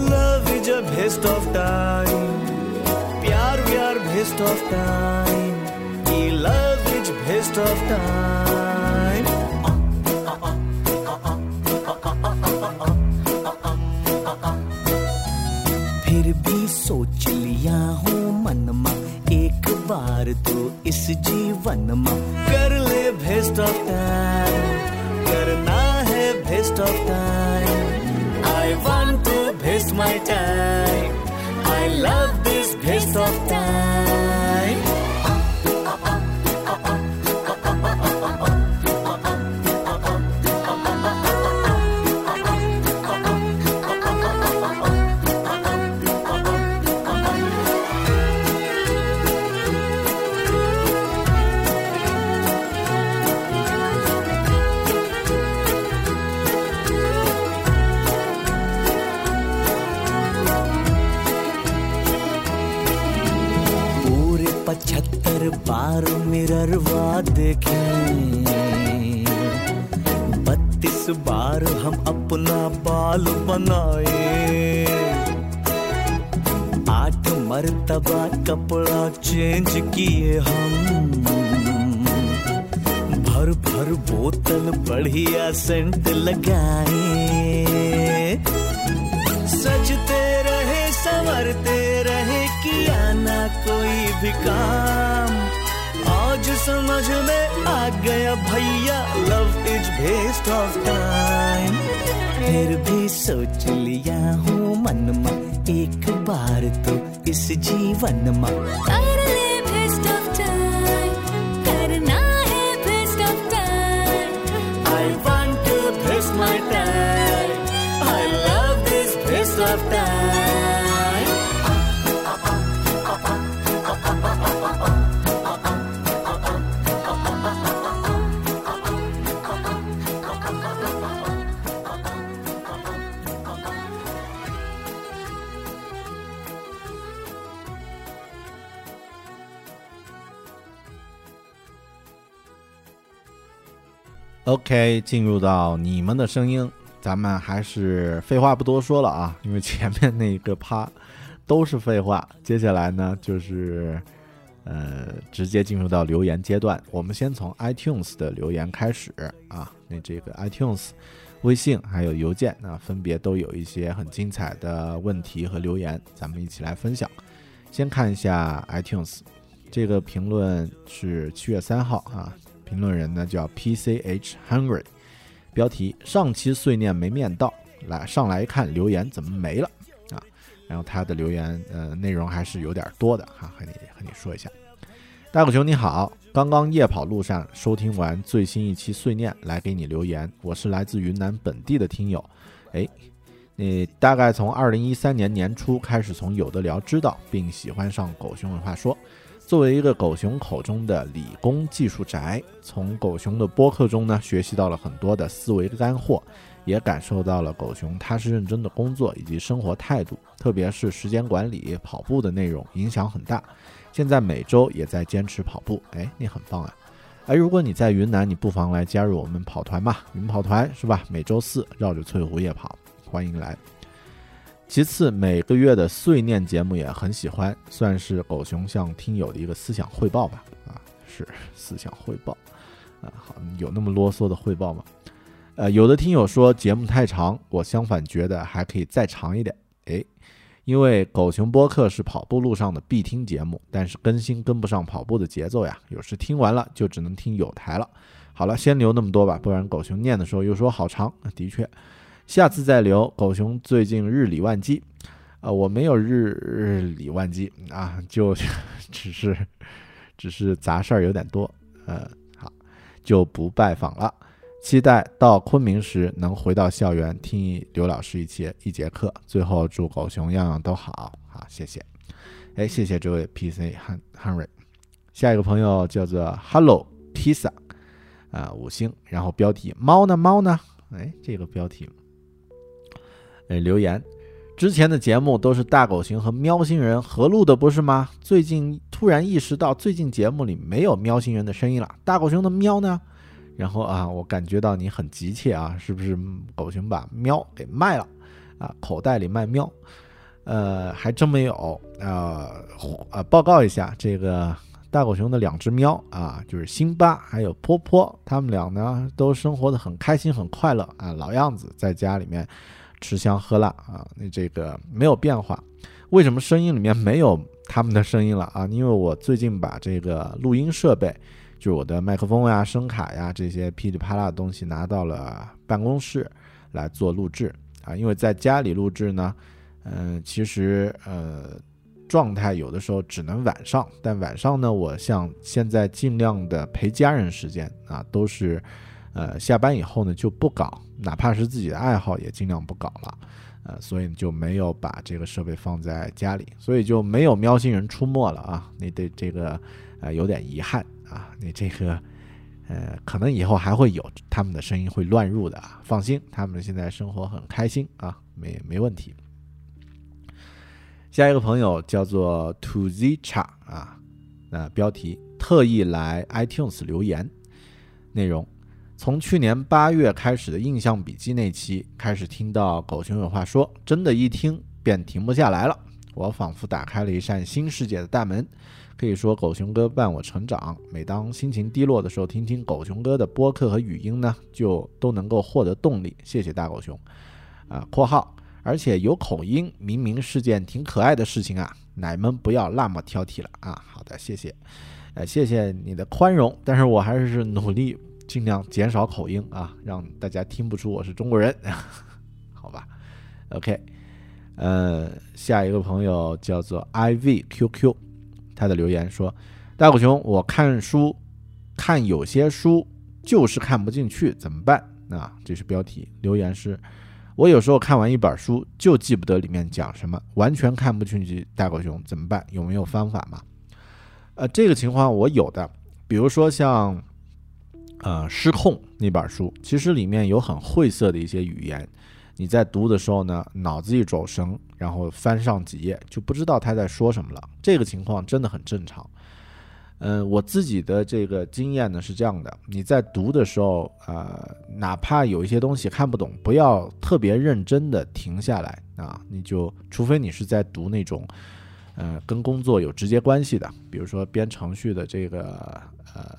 love is a best of time प्यार व्यार बेस्ट ऑफ़ टाइम ये love is best of time भी सोच लिया हूँ मन मा, एक बार तो इस जीवन मा। कर ले बेस्ट ऑफ़ टाइम करना है best of time I want to best my time I love this best of time best of time फिर भी सोच लिया हूँ मन में, एक बार तो इस जीवन में। OK，进入到你们的声音，咱们还是废话不多说了啊，因为前面那个趴都是废话。接下来呢，就是呃，直接进入到留言阶段。我们先从 iTunes 的留言开始啊，那这个 iTunes、微信还有邮件，那分别都有一些很精彩的问题和留言，咱们一起来分享。先看一下 iTunes，这个评论是七月三号啊，评论人呢叫 PCH Hungry，标题上期碎念没念到，来上来一看留言怎么没了啊？然后他的留言呃内容还是有点多的哈，和你和你说一下。大狗熊你好，刚刚夜跑路上收听完最新一期碎念，来给你留言。我是来自云南本地的听友，哎，你大概从二零一三年年初开始从有的聊知道，并喜欢上狗熊文化说。作为一个狗熊口中的理工技术宅，从狗熊的播客中呢，学习到了很多的思维干货，也感受到了狗熊踏实认真的工作以及生活态度，特别是时间管理、跑步的内容影响很大。现在每周也在坚持跑步，哎，你很棒啊！哎，如果你在云南，你不妨来加入我们跑团嘛，云跑团是吧？每周四绕着翠湖夜跑，欢迎来。其次，每个月的碎念节目也很喜欢，算是狗熊向听友的一个思想汇报吧。啊，是思想汇报。啊，好，有那么啰嗦的汇报吗？呃，有的听友说节目太长，我相反觉得还可以再长一点。诶，因为狗熊播客是跑步路上的必听节目，但是更新跟不上跑步的节奏呀，有时听完了就只能听有台了。好了，先留那么多吧，不然狗熊念的时候又说好长。的确。下次再留。狗熊最近日理万机，啊，我没有日日理万机啊，就只是 只是杂事儿有点多，呃，好，就不拜访了。期待到昆明时能回到校园听刘老师一节一节课。最后祝狗熊样样都好，好，谢谢。哎，谢谢这位 PC 汉汉瑞。下一个朋友叫做 Hello Pizza，啊，五星。然后标题猫呢猫呢？哎，这个标题。哎，留言，之前的节目都是大狗熊和喵星人合录的，不是吗？最近突然意识到，最近节目里没有喵星人的声音了，大狗熊的喵呢？然后啊，我感觉到你很急切啊，是不是狗熊把喵给卖了啊？口袋里卖喵？呃，还真没有啊。呃，报告一下，这个大狗熊的两只喵啊，就是辛巴还有波波，他们俩呢都生活的很开心很快乐啊，老样子，在家里面。吃香喝辣啊，那这个没有变化，为什么声音里面没有他们的声音了啊？因为我最近把这个录音设备，就是我的麦克风呀、声卡呀这些噼里啪啦的东西拿到了办公室来做录制啊。因为在家里录制呢，嗯，其实呃状态有的时候只能晚上，但晚上呢，我像现在尽量的陪家人时间啊，都是呃下班以后呢就不搞。哪怕是自己的爱好，也尽量不搞了，呃，所以就没有把这个设备放在家里，所以就没有喵星人出没了啊！你对这个呃有点遗憾啊！你这个呃，可能以后还会有他们的声音会乱入的啊！放心，他们现在生活很开心啊，没没问题。下一个朋友叫做 To Z 叉啊，那标题特意来 iTunes 留言，内容。从去年八月开始的印象笔记那期开始，听到狗熊有话说，真的，一听便停不下来了。我仿佛打开了一扇新世界的大门。可以说，狗熊哥伴我成长。每当心情低落的时候，听听狗熊哥的播客和语音呢，就都能够获得动力。谢谢大狗熊。啊（括号）而且有口音，明明是件挺可爱的事情啊！奶们不要那么挑剔了啊！好的，谢谢。呃，谢谢你的宽容，但是我还是努力。尽量减少口音啊，让大家听不出我是中国人，好吧？OK，呃，下一个朋友叫做 ivqq，他的留言说：“大狗熊，我看书看有些书就是看不进去，怎么办？”啊，这是标题。留言是：我有时候看完一本书就记不得里面讲什么，完全看不进去。大狗熊怎么办？有没有方法吗？呃，这个情况我有的，比如说像。呃，失控那本书其实里面有很晦涩的一些语言，你在读的时候呢，脑子一走神，然后翻上几页就不知道他在说什么了。这个情况真的很正常。嗯，我自己的这个经验呢是这样的：你在读的时候，呃，哪怕有一些东西看不懂，不要特别认真的停下来啊，你就除非你是在读那种，呃，跟工作有直接关系的，比如说编程序的这个，呃。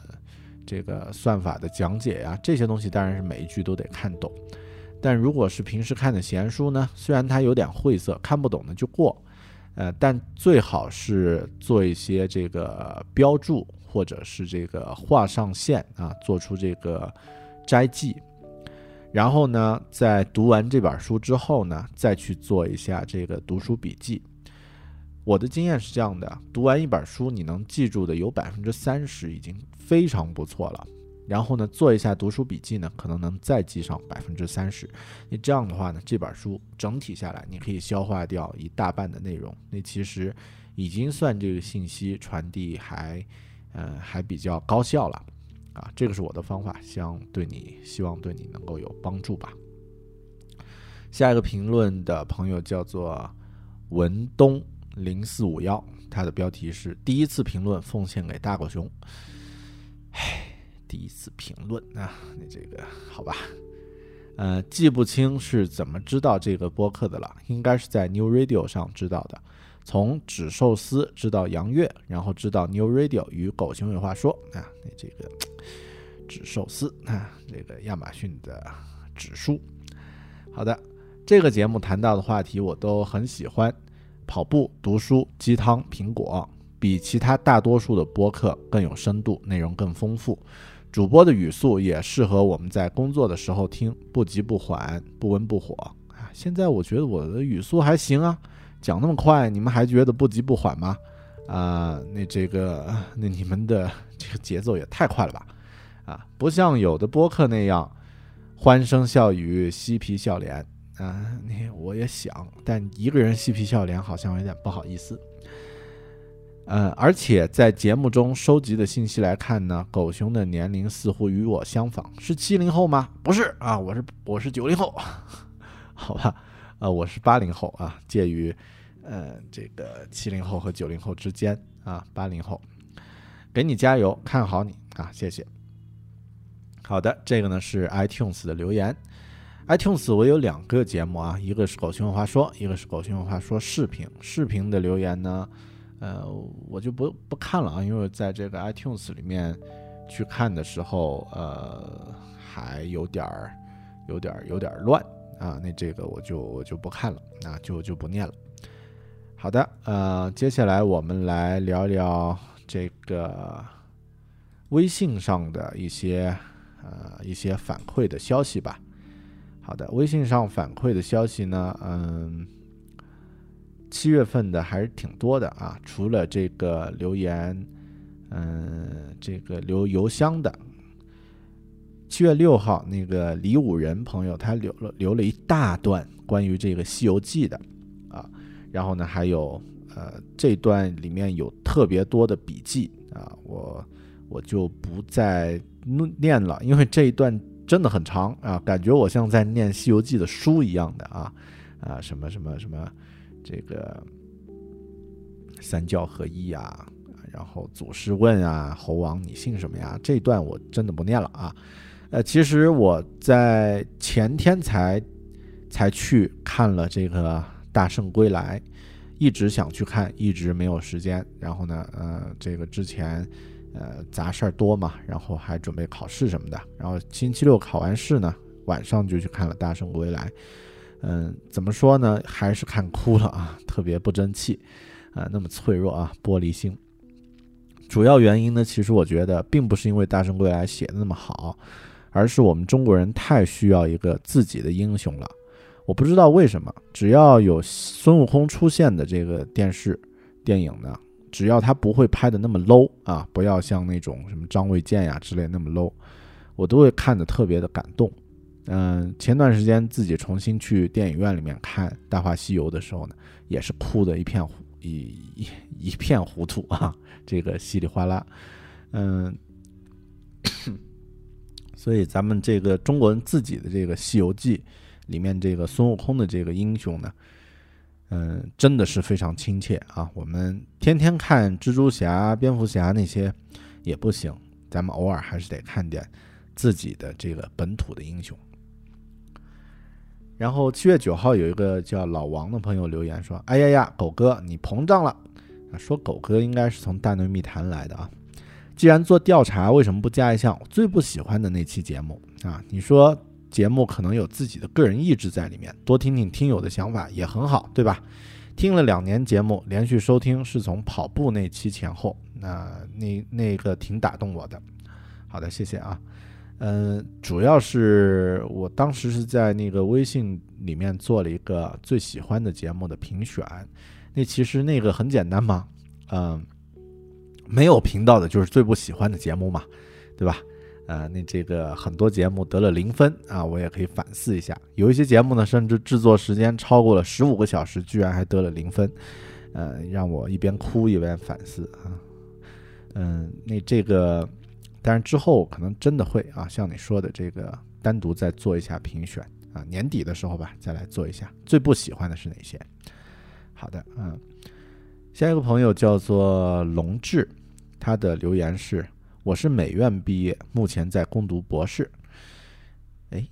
这个算法的讲解呀，这些东西当然是每一句都得看懂。但如果是平时看的闲书呢，虽然它有点晦涩，看不懂的就过。呃，但最好是做一些这个标注，或者是这个画上线啊，做出这个摘记。然后呢，在读完这本书之后呢，再去做一下这个读书笔记。我的经验是这样的：读完一本书，你能记住的有百分之三十已经非常不错了。然后呢做一下读书笔记呢，可能能再记上百分之三十。你这样的话呢，这本书整体下来，你可以消化掉一大半的内容。那其实已经算这个信息传递还，呃，还比较高效了。啊，这个是我的方法，希望对你，希望对你能够有帮助吧。下一个评论的朋友叫做文东零四五幺，它的标题是第一次评论奉献给大狗熊。唉，第一次评论啊，你这个好吧？呃，记不清是怎么知道这个播客的了，应该是在 New Radio 上知道的。从纸寿司知道杨月，然后知道 New Radio 与狗熊有话说啊，你这个纸寿司啊，这个亚马逊的纸书。好的，这个节目谈到的话题我都很喜欢，跑步、读书、鸡汤、苹果，比其他大多数的播客更有深度，内容更丰富，主播的语速也适合我们在工作的时候听，不急不缓，不温不火啊。现在我觉得我的语速还行啊。讲那么快，你们还觉得不急不缓吗？啊，那这个，那你们的这个节奏也太快了吧？啊，不像有的播客那样欢声笑语、嬉皮笑脸啊。你我也想，但一个人嬉皮笑脸好像有点不好意思。呃，而且在节目中收集的信息来看呢，狗熊的年龄似乎与我相仿，是七零后吗？不是啊，我是我是九零后，好吧？呃，我是八零后啊，介于。呃，这个七零后和九零后之间啊，八零后，给你加油，看好你啊，谢谢。好的，这个呢是 iTunes 的留言。iTunes 我有两个节目啊，一个是狗熊话说，一个是狗熊话说视频。视频的留言呢，呃，我就不不看了啊，因为在这个 iTunes 里面去看的时候，呃，还有点儿，有点儿，有点儿乱啊。那这个我就我就不看了，那就就不念了。好的，呃，接下来我们来聊聊这个微信上的一些呃一些反馈的消息吧。好的，微信上反馈的消息呢，嗯，七月份的还是挺多的啊。除了这个留言，嗯，这个留邮箱的，七月六号那个李武仁朋友他留了留了一大段关于这个《西游记》的啊。然后呢，还有，呃，这段里面有特别多的笔记啊，我我就不再念了，因为这一段真的很长啊，感觉我像在念《西游记》的书一样的啊啊，什么什么什么，这个三教合一啊，然后祖师问啊，猴王你姓什么呀？这段我真的不念了啊，呃，其实我在前天才才去看了这个。大圣归来，一直想去看，一直没有时间。然后呢，呃，这个之前，呃，杂事儿多嘛，然后还准备考试什么的。然后星期六考完试呢，晚上就去看了大圣归来。嗯，怎么说呢？还是看哭了啊，特别不争气啊，那么脆弱啊，玻璃心。主要原因呢，其实我觉得并不是因为大圣归来写的那么好，而是我们中国人太需要一个自己的英雄了。我不知道为什么，只要有孙悟空出现的这个电视电影呢，只要他不会拍的那么 low 啊，不要像那种什么张卫健呀之类那么 low，我都会看的特别的感动。嗯，前段时间自己重新去电影院里面看《大话西游》的时候呢，也是哭的一片一一一片糊涂 啊，这个稀里哗啦。嗯，所以咱们这个中国人自己的这个《西游记》。里面这个孙悟空的这个英雄呢，嗯，真的是非常亲切啊。我们天天看蜘蛛侠、蝙蝠侠那些也不行，咱们偶尔还是得看点自己的这个本土的英雄。然后七月九号有一个叫老王的朋友留言说：“哎呀呀，狗哥你膨胀了啊！”说狗哥应该是从大内密谈来的啊。既然做调查，为什么不加一项我最不喜欢的那期节目啊？你说。节目可能有自己的个人意志在里面，多听听听友的想法也很好，对吧？听了两年节目，连续收听是从跑步那期前后，那那那个挺打动我的。好的，谢谢啊。嗯，主要是我当时是在那个微信里面做了一个最喜欢的节目的评选，那其实那个很简单嘛，嗯，没有频道的就是最不喜欢的节目嘛，对吧？呃，那这个很多节目得了零分啊，我也可以反思一下。有一些节目呢，甚至制作时间超过了十五个小时，居然还得了零分，呃，让我一边哭一边反思啊。嗯，那这个，但是之后可能真的会啊，像你说的这个，单独再做一下评选啊，年底的时候吧，再来做一下最不喜欢的是哪些。好的，嗯，下一个朋友叫做龙志，他的留言是。我是美院毕业，目前在攻读博士。哎，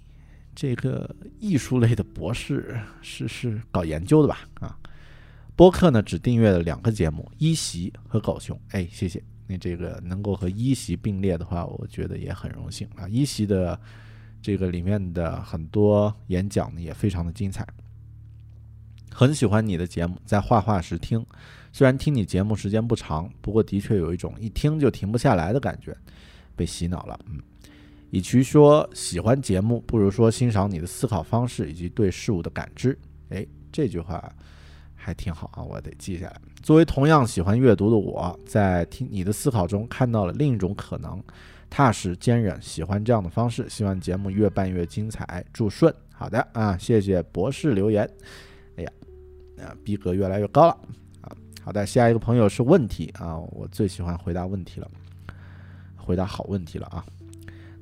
这个艺术类的博士是是搞研究的吧？啊，播客呢只订阅了两个节目，一席和狗熊。哎，谢谢你这个能够和一席并列的话，我觉得也很荣幸啊。一席的这个里面的很多演讲呢也非常的精彩，很喜欢你的节目，在画画时听。虽然听你节目时间不长，不过的确有一种一听就停不下来的感觉，被洗脑了。嗯，与其说喜欢节目，不如说欣赏你的思考方式以及对事物的感知。哎，这句话还挺好啊，我得记下来。作为同样喜欢阅读的我，在听你的思考中看到了另一种可能，踏实坚韧，喜欢这样的方式。希望节目越办越精彩，祝顺。好的啊，谢谢博士留言。逼格越来越高了啊。好的，下一个朋友是问题啊，我最喜欢回答问题了，回答好问题了啊。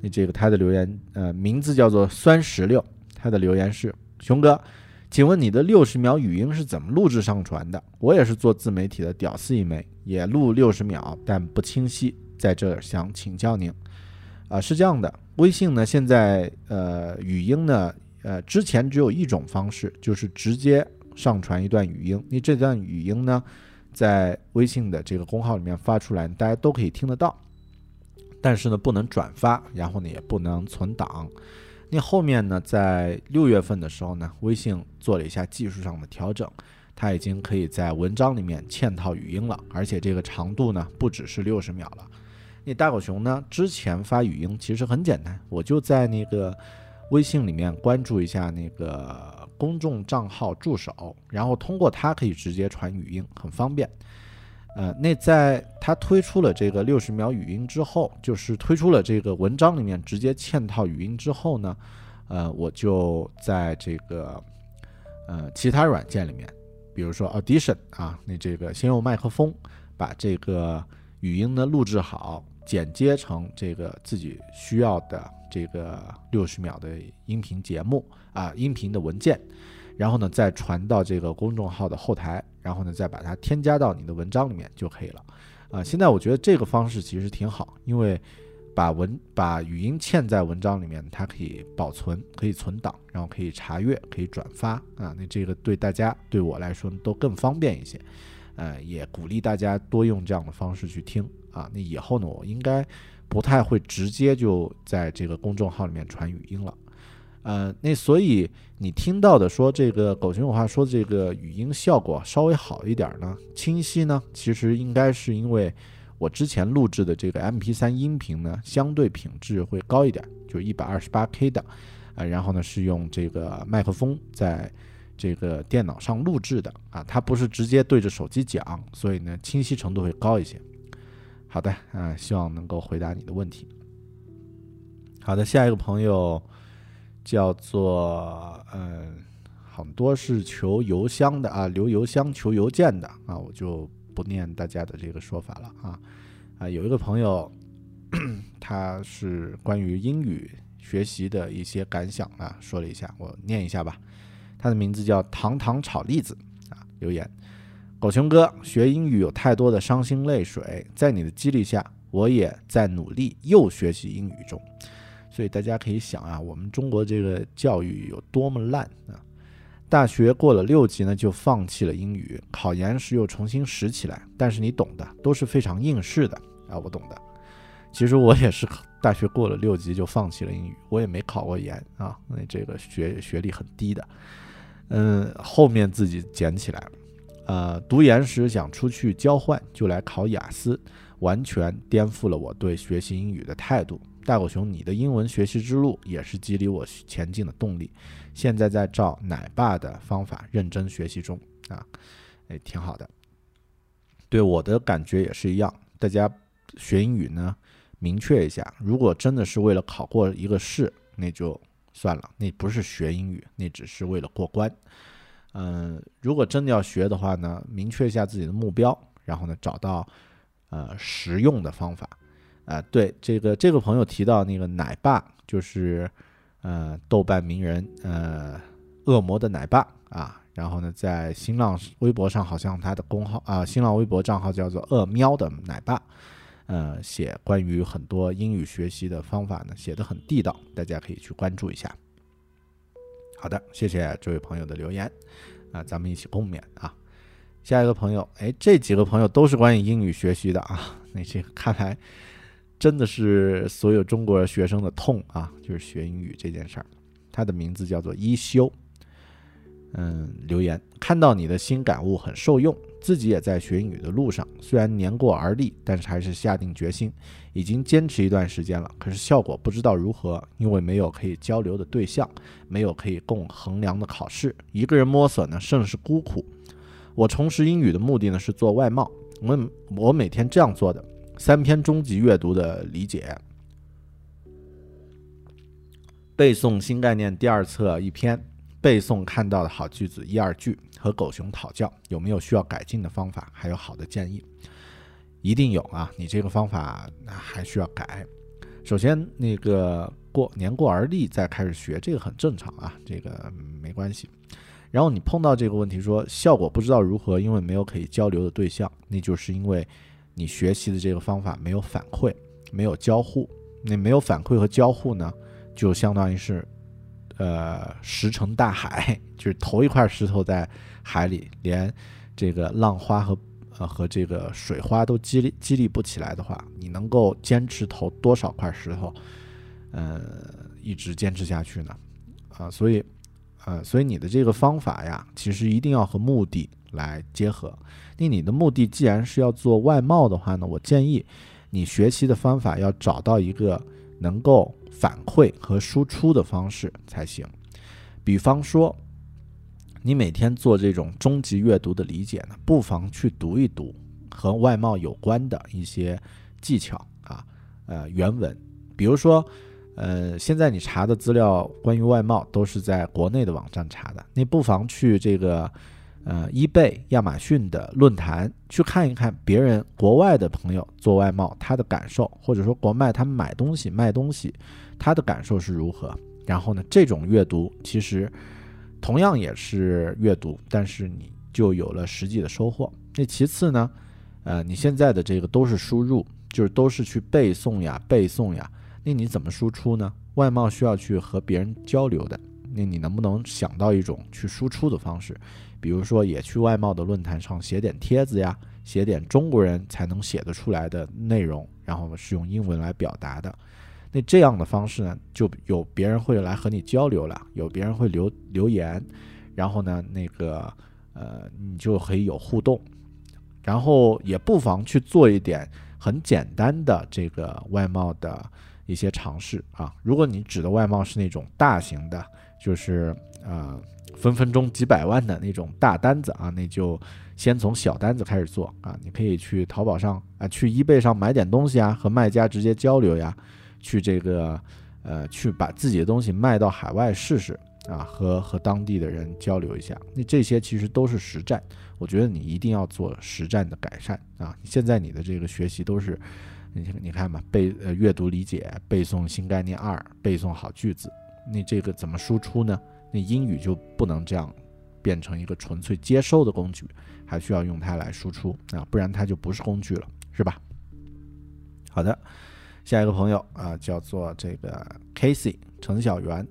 那这个他的留言，呃，名字叫做酸石榴，他的留言是：熊哥，请问你的六十秒语音是怎么录制上传的？我也是做自媒体的屌丝一枚，也录六十秒，但不清晰，在这儿想请教您。啊，是这样的，微信呢现在呃语音呢，呃之前只有一种方式，就是直接上传一段语音，你这段语音呢。在微信的这个公号里面发出来，大家都可以听得到，但是呢，不能转发，然后呢，也不能存档。那后面呢，在六月份的时候呢，微信做了一下技术上的调整，它已经可以在文章里面嵌套语音了，而且这个长度呢，不只是六十秒了。那大狗熊呢，之前发语音其实很简单，我就在那个微信里面关注一下那个。公众账号助手，然后通过它可以直接传语音，很方便。呃，那在它推出了这个六十秒语音之后，就是推出了这个文章里面直接嵌套语音之后呢，呃，我就在这个呃其他软件里面，比如说 Audition 啊，那这个先用麦克风把这个语音呢录制好，剪接成这个自己需要的这个六十秒的音频节目。啊，音频的文件，然后呢，再传到这个公众号的后台，然后呢，再把它添加到你的文章里面就可以了。啊，现在我觉得这个方式其实挺好，因为把文把语音嵌在文章里面，它可以保存，可以存档，然后可以查阅，可以转发。啊，那这个对大家对我来说都更方便一些。呃，也鼓励大家多用这样的方式去听。啊，那以后呢，我应该不太会直接就在这个公众号里面传语音了。呃，那所以你听到的说这个狗熊有话说的这个语音效果稍微好一点呢，清晰呢，其实应该是因为我之前录制的这个 MP3 音频呢，相对品质会高一点，就一百二十八 K 的，啊，然后呢是用这个麦克风在这个电脑上录制的啊，它不是直接对着手机讲，所以呢清晰程度会高一些。好的，啊，希望能够回答你的问题。好的，下一个朋友。叫做嗯，很多是求邮箱的啊，留邮箱求邮件的啊，我就不念大家的这个说法了啊啊，有一个朋友，他是关于英语学习的一些感想啊，说了一下，我念一下吧。他的名字叫糖糖炒栗子啊，留言：狗熊哥学英语有太多的伤心泪水，在你的激励下，我也在努力又学习英语中。所以大家可以想啊，我们中国这个教育有多么烂啊！大学过了六级呢，就放弃了英语，考研时又重新拾起来。但是你懂的，都是非常应试的啊，我懂的。其实我也是大学过了六级就放弃了英语，我也没考过研啊，那这个学学历很低的。嗯，后面自己捡起来呃，读研时想出去交换，就来考雅思，完全颠覆了我对学习英语的态度。大狗熊，你的英文学习之路也是激励我前进的动力。现在在照奶爸的方法认真学习中啊，哎，挺好的。对我的感觉也是一样。大家学英语呢，明确一下。如果真的是为了考过一个试，那就算了，那不是学英语，那只是为了过关。嗯，如果真的要学的话呢，明确一下自己的目标，然后呢，找到呃实用的方法。啊、对这个这个朋友提到那个奶爸，就是呃豆瓣名人呃恶魔的奶爸啊，然后呢，在新浪微博上好像他的公号啊、新浪微博账号叫做恶喵的奶爸，呃，写关于很多英语学习的方法呢，写的很地道，大家可以去关注一下。好的，谢谢这位朋友的留言啊，咱们一起共勉啊。下一个朋友，哎，这几个朋友都是关于英语学习的啊，那这个看来真的是所有中国学生的痛啊，就是学英语这件事儿。他的名字叫做一休，嗯，留言看到你的新感悟很受用，自己也在学英语的路上，虽然年过而立，但是还是下定决心，已经坚持一段时间了，可是效果不知道如何，因为没有可以交流的对象，没有可以供衡量的考试，一个人摸索呢，甚是孤苦。我重拾英语的目的呢是做外贸，我我每天这样做的：三篇中级阅读的理解，背诵新概念第二册一篇，背诵看到的好句子一二句，和狗熊讨教有没有需要改进的方法，还有好的建议。一定有啊，你这个方法那还需要改。首先，那个过年过而立再开始学，这个很正常啊，这个没关系。然后你碰到这个问题说效果不知道如何，因为没有可以交流的对象，那就是因为你学习的这个方法没有反馈，没有交互。那没有反馈和交互呢，就相当于是呃石沉大海，就是投一块石头在海里，连这个浪花和呃和这个水花都激励激励不起来的话，你能够坚持投多少块石头，呃，一直坚持下去呢？啊，所以。呃，所以你的这个方法呀，其实一定要和目的来结合。那你的目的既然是要做外贸的话呢，我建议你学习的方法要找到一个能够反馈和输出的方式才行。比方说，你每天做这种中级阅读的理解呢，不妨去读一读和外贸有关的一些技巧啊，呃，原文，比如说。呃，现在你查的资料关于外贸都是在国内的网站查的，你不妨去这个呃易贝、亚马逊的论坛去看一看别人国外的朋友做外贸他的感受，或者说国外他们买东西卖东西他的感受是如何。然后呢，这种阅读其实同样也是阅读，但是你就有了实际的收获。那其次呢，呃，你现在的这个都是输入，就是都是去背诵呀、背诵呀。那你怎么输出呢？外贸需要去和别人交流的，那你能不能想到一种去输出的方式？比如说，也去外贸的论坛上写点帖子呀，写点中国人才能写得出来的内容，然后是用英文来表达的。那这样的方式呢，就有别人会来和你交流了，有别人会留留言，然后呢，那个呃，你就可以有互动，然后也不妨去做一点很简单的这个外贸的。一些尝试啊，如果你指的外贸是那种大型的，就是呃分分钟几百万的那种大单子啊，那就先从小单子开始做啊。你可以去淘宝上啊，去易贝上买点东西啊，和卖家直接交流呀，去这个呃去把自己的东西卖到海外试试啊，和和当地的人交流一下。那这些其实都是实战，我觉得你一定要做实战的改善啊。现在你的这个学习都是。你你看吧，背呃阅读理解，背诵新概念二，背诵好句子，那这个怎么输出呢？那英语就不能这样变成一个纯粹接收的工具，还需要用它来输出啊，不然它就不是工具了，是吧？好的，下一个朋友啊，叫做这个 Casey 陈小媛，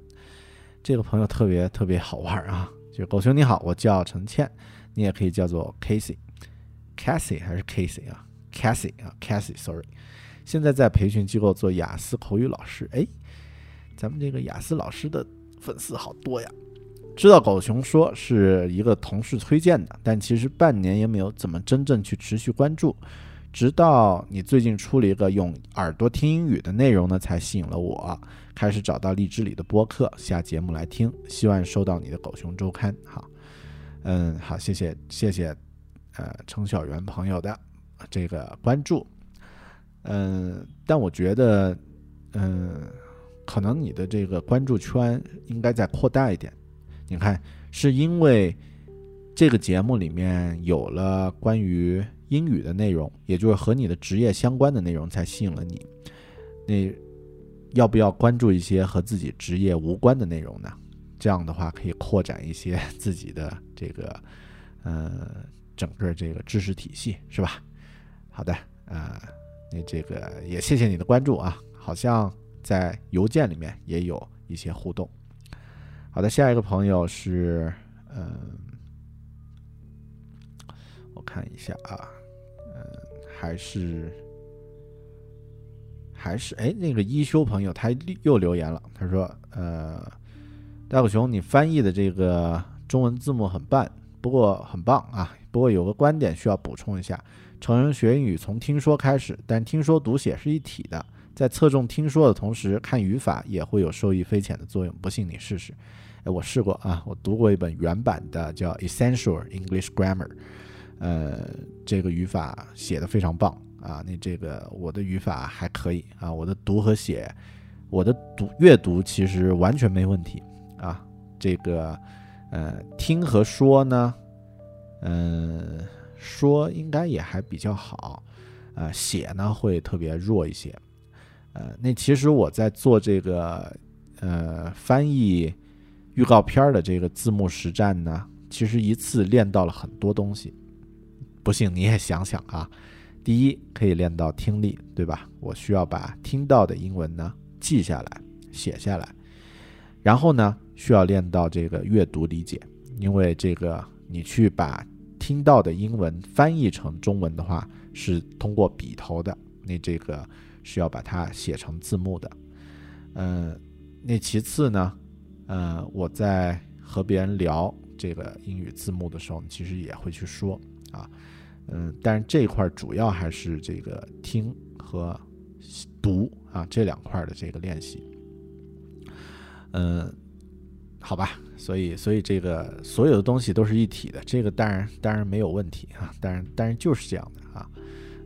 这个朋友特别特别好玩啊，就狗熊你好，我叫陈倩，你也可以叫做 Casey，Casey 还是 Casey 啊？Cassie 啊，Cassie，sorry，现在在培训机构做雅思口语老师。哎，咱们这个雅思老师的粉丝好多呀。知道狗熊说是一个同事推荐的，但其实半年也没有怎么真正去持续关注。直到你最近出了一个用耳朵听英语的内容呢，才吸引了我，开始找到荔枝里的播客下节目来听。希望收到你的狗熊周刊。好，嗯，好，谢谢谢谢，呃，程小元朋友的。这个关注，嗯，但我觉得，嗯，可能你的这个关注圈应该再扩大一点。你看，是因为这个节目里面有了关于英语的内容，也就是和你的职业相关的内容，才吸引了你。那要不要关注一些和自己职业无关的内容呢？这样的话可以扩展一些自己的这个，呃，整个这个知识体系，是吧？好的，呃，那这个也谢谢你的关注啊，好像在邮件里面也有一些互动。好的，下一个朋友是，嗯，我看一下啊，嗯，还是还是哎，那个一休朋友他又留言了，他说，呃，大狗熊，你翻译的这个中文字幕很棒，不过很棒啊，不过有个观点需要补充一下，成人学英语从听说开始，但听说读写是一体的，在侧重听说的同时，看语法也会有受益匪浅的作用，不信你试试。哎，我试过啊，我读过一本原版的叫《Essential English Grammar》，呃，这个语法写的非常棒啊。那这个我的语法还可以啊，我的读和写，我的读阅读其实完全没问题啊。这个呃，听和说呢，嗯，说应该也还比较好，呃，写呢会特别弱一些。呃，那其实我在做这个呃翻译。预告片的这个字幕实战呢，其实一次练到了很多东西。不信你也想想啊，第一可以练到听力，对吧？我需要把听到的英文呢记下来、写下来。然后呢，需要练到这个阅读理解，因为这个你去把听到的英文翻译成中文的话，是通过笔头的，那这个是要把它写成字幕的。嗯，那其次呢？呃，我在和别人聊这个英语字幕的时候，其实也会去说啊，嗯，但是这一块主要还是这个听和读啊这两块的这个练习，嗯，好吧，所以所以这个所有的东西都是一体的，这个当然当然没有问题啊，当然当然就是这样的啊，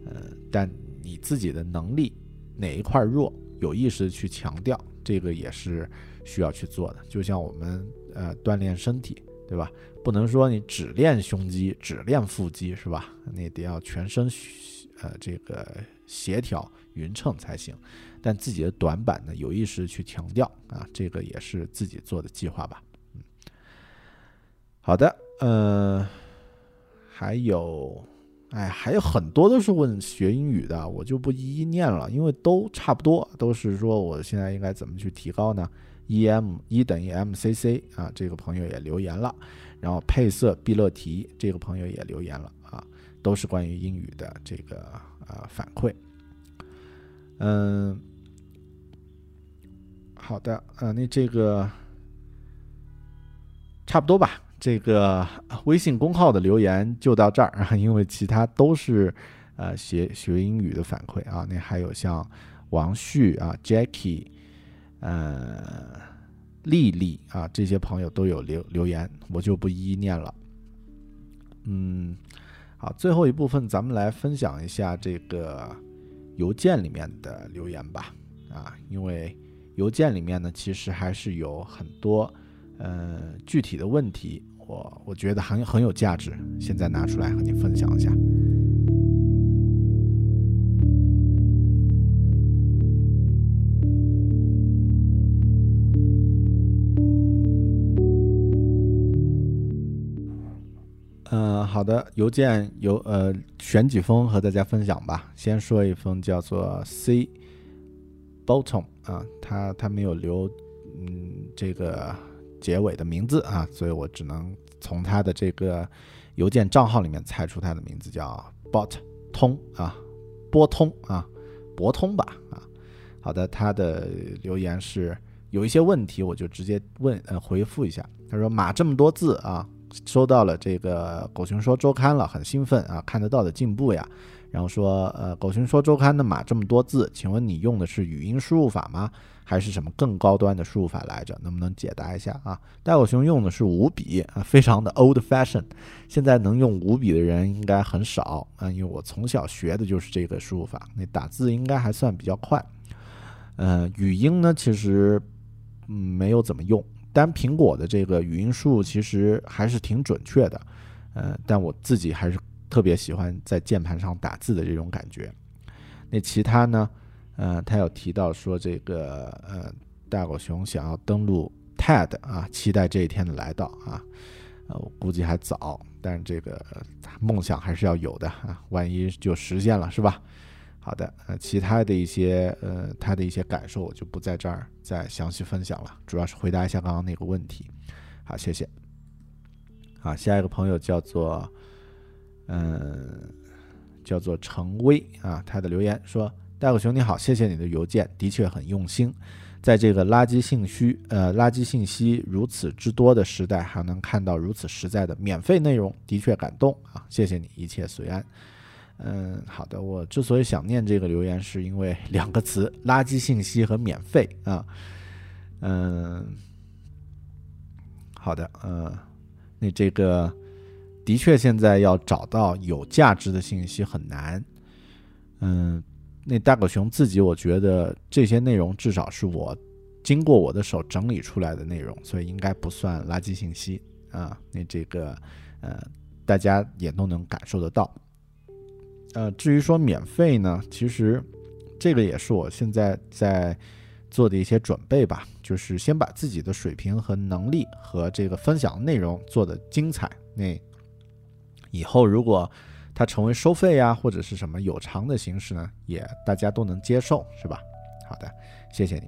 呃，但你自己的能力哪一块弱，有意识去强调，这个也是。需要去做的，就像我们呃锻炼身体，对吧？不能说你只练胸肌，只练腹肌，是吧？你得要全身呃这个协调匀称才行。但自己的短板呢，有意识去强调啊，这个也是自己做的计划吧。嗯，好的，呃，还有，哎，还有很多都是问学英语的，我就不一一念了，因为都差不多，都是说我现在应该怎么去提高呢？E M 一等于 M C C 啊，这个朋友也留言了，然后配色毕乐题这个朋友也留言了啊，都是关于英语的这个啊反馈。嗯，好的，呃，那这个差不多吧，这个微信公号的留言就到这儿啊，因为其他都是呃学学英语的反馈啊，那还有像王旭啊，Jackie。呃，丽丽啊，这些朋友都有留留言，我就不一一念了。嗯，好，最后一部分咱们来分享一下这个邮件里面的留言吧。啊，因为邮件里面呢，其实还是有很多呃具体的问题，我我觉得很很有价值，现在拿出来和你分享一下。嗯，好的，邮件有呃选几封和大家分享吧。先说一封叫做 C Bottom 啊，他他没有留嗯这个结尾的名字啊，所以我只能从他的这个邮件账号里面猜出他的名字叫 Bot 通啊，拨通啊，博通吧啊。好的，他的留言是有一些问题，我就直接问呃回复一下。他说码这么多字啊。收到了这个《狗熊说周刊》了，很兴奋啊！看得到的进步呀。然后说，呃，狗熊说周刊的码这么多字，请问你用的是语音输入法吗？还是什么更高端的输入法来着？能不能解答一下啊？大狗熊用的是五笔啊，非常的 old fashion。现在能用五笔的人应该很少啊，因为我从小学的就是这个输入法，那打字应该还算比较快。呃，语音呢，其实嗯没有怎么用，但苹果的这个语音输入其实还是挺准确的。呃，但我自己还是特别喜欢在键盘上打字的这种感觉。那其他呢？呃，他有提到说这个呃，大狗熊想要登录 TED 啊，期待这一天的来到啊。呃，我估计还早，但这个梦想还是要有的啊，万一就实现了是吧？好的，呃，其他的一些呃，他的一些感受我就不在这儿再详细分享了，主要是回答一下刚刚那个问题。好，谢谢。好，下一个朋友叫做嗯，叫做程威啊，他的留言说。大狗熊你好，谢谢你的邮件，的确很用心。在这个垃圾信息呃垃圾信息如此之多的时代，还能看到如此实在的免费内容，的确感动啊！谢谢你，一切随安。嗯，好的。我之所以想念这个留言，是因为两个词：垃圾信息和免费啊。嗯，好的。嗯，那这个的确现在要找到有价值的信息很难。嗯。那大狗熊自己，我觉得这些内容至少是我经过我的手整理出来的内容，所以应该不算垃圾信息啊。那这个呃，大家也都能感受得到。呃，至于说免费呢，其实这个也是我现在在做的一些准备吧，就是先把自己的水平和能力和这个分享内容做的精彩。那以后如果它成为收费呀，或者是什么有偿的形式呢，也大家都能接受，是吧？好的，谢谢你。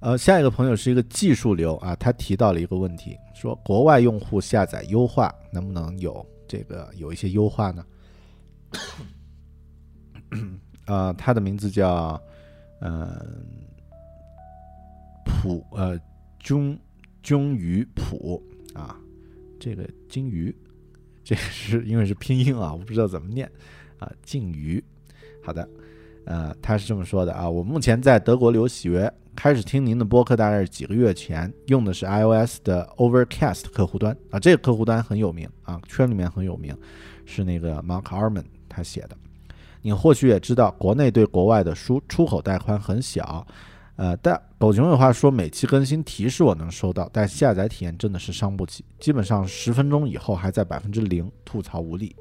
呃，下一个朋友是一个技术流啊，他提到了一个问题，说国外用户下载优化能不能有这个有一些优化呢？呃，他的名字叫嗯普呃钧钧鱼普啊，这个金鱼。这个是因为是拼音啊，我不知道怎么念啊。鲸鱼，好的，呃，他是这么说的啊。我目前在德国留学，开始听您的播客大概是几个月前，用的是 iOS 的 Overcast 客户端啊。这个客户端很有名啊，圈里面很有名，是那个 Mark Arman 他写的。你或许也知道，国内对国外的输出口带宽很小。呃，但狗熊有话说，每期更新提示我能收到，但下载体验真的是伤不起，基本上十分钟以后还在百分之零，吐槽无力。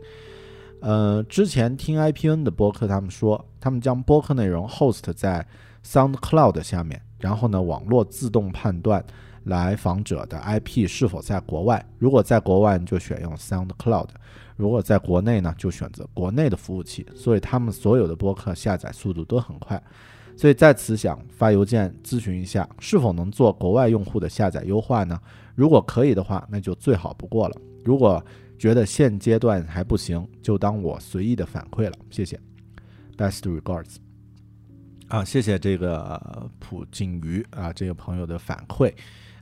呃，之前听 IPN 的播客，他们说他们将播客内容 host 在 SoundCloud 下面，然后呢，网络自动判断来访者的 IP 是否在国外，如果在国外就选用 SoundCloud，如果在国内呢就选择国内的服务器，所以他们所有的播客下载速度都很快。所以在此想发邮件咨询一下，是否能做国外用户的下载优化呢？如果可以的话，那就最好不过了。如果觉得现阶段还不行，就当我随意的反馈了。谢谢，Best regards。啊，谢谢这个普景瑜啊，这个朋友的反馈。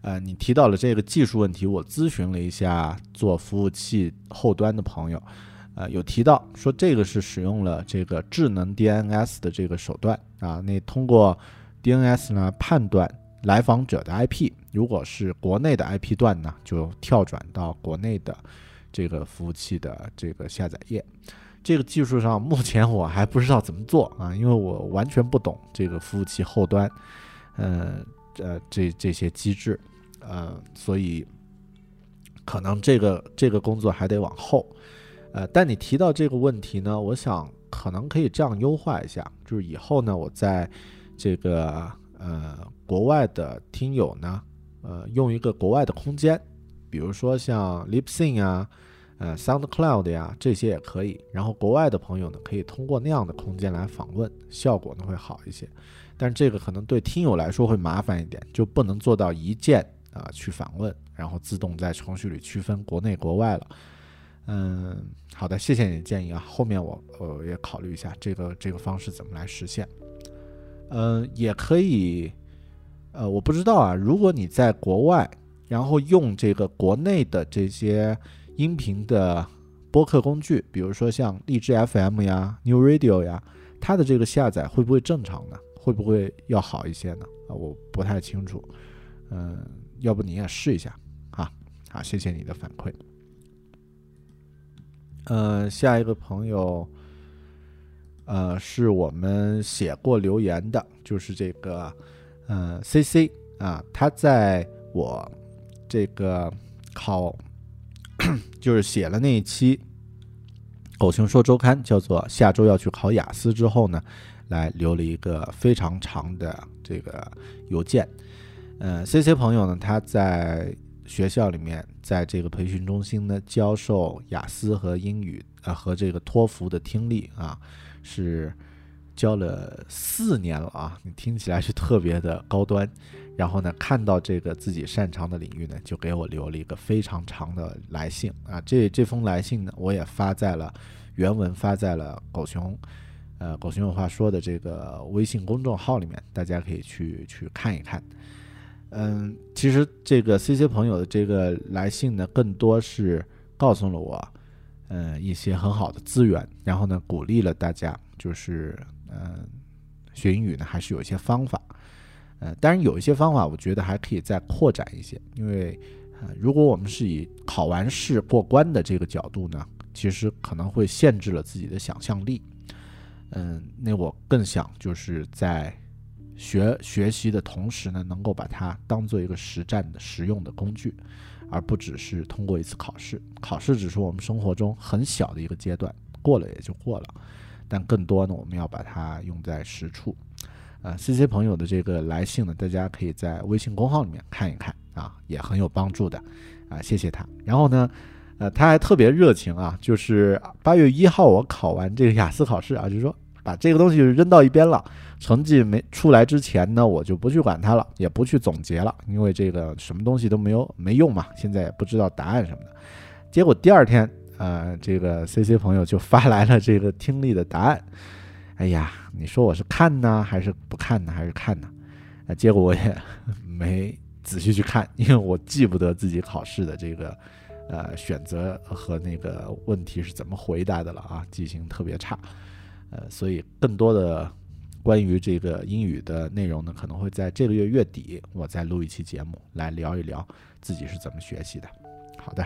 呃，你提到了这个技术问题，我咨询了一下做服务器后端的朋友。呃，有提到说这个是使用了这个智能 DNS 的这个手段啊，那通过 DNS 呢判断来访者的 IP，如果是国内的 IP 段呢，就跳转到国内的这个服务器的这个下载页。这个技术上目前我还不知道怎么做啊，因为我完全不懂这个服务器后端，呃呃这这些机制，呃，所以可能这个这个工作还得往后。呃，但你提到这个问题呢，我想可能可以这样优化一下，就是以后呢，我在这个呃国外的听友呢，呃用一个国外的空间，比如说像 Libsyn 啊，呃 SoundCloud 呀这些也可以，然后国外的朋友呢可以通过那样的空间来访问，效果呢会好一些。但这个可能对听友来说会麻烦一点，就不能做到一键啊去访问，然后自动在程序里区分国内国外了。嗯，好的，谢谢你的建议啊。后面我我也考虑一下这个这个方式怎么来实现。嗯，也可以，呃，我不知道啊。如果你在国外，然后用这个国内的这些音频的播客工具，比如说像荔枝 FM 呀、New Radio 呀，它的这个下载会不会正常呢？会不会要好一些呢？啊，我不太清楚。嗯，要不你也试一下啊？好，谢谢你的反馈。呃，下一个朋友，呃，是我们写过留言的，就是这个，呃，C C 啊，他在我这个考，就是写了那一期《狗熊说周刊》，叫做下周要去考雅思之后呢，来留了一个非常长的这个邮件。呃，C C 朋友呢，他在。学校里面，在这个培训中心呢，教授雅思和英语啊，和这个托福的听力啊，是教了四年了啊。你听起来是特别的高端。然后呢，看到这个自己擅长的领域呢，就给我留了一个非常长的来信啊。这这封来信呢，我也发在了原文发在了狗熊，呃，狗熊有话说的这个微信公众号里面，大家可以去去看一看。嗯，其实这个 C C 朋友的这个来信呢，更多是告诉了我，嗯，一些很好的资源，然后呢，鼓励了大家，就是嗯，学英语呢还是有一些方法，呃，当然有一些方法，我觉得还可以再扩展一些，因为呃，如果我们是以考完试过关的这个角度呢，其实可能会限制了自己的想象力，嗯，那我更想就是在。学学习的同时呢，能够把它当做一个实战的实用的工具，而不只是通过一次考试。考试只是我们生活中很小的一个阶段，过了也就过了。但更多呢，我们要把它用在实处。呃，C C 朋友的这个来信呢，大家可以在微信公号里面看一看啊，也很有帮助的啊，谢谢他。然后呢，呃，他还特别热情啊，就是八月一号我考完这个雅思考试啊，就说。把这个东西扔到一边了，成绩没出来之前呢，我就不去管它了，也不去总结了，因为这个什么东西都没有没用嘛，现在也不知道答案什么的。结果第二天，呃，这个 C C 朋友就发来了这个听力的答案。哎呀，你说我是看呢，还是不看呢，还是看呢？啊，结果我也 没仔细去看，因为我记不得自己考试的这个呃选择和那个问题是怎么回答的了啊，记性特别差。呃，所以更多的关于这个英语的内容呢，可能会在这个月月底，我再录一期节目来聊一聊自己是怎么学习的。好的，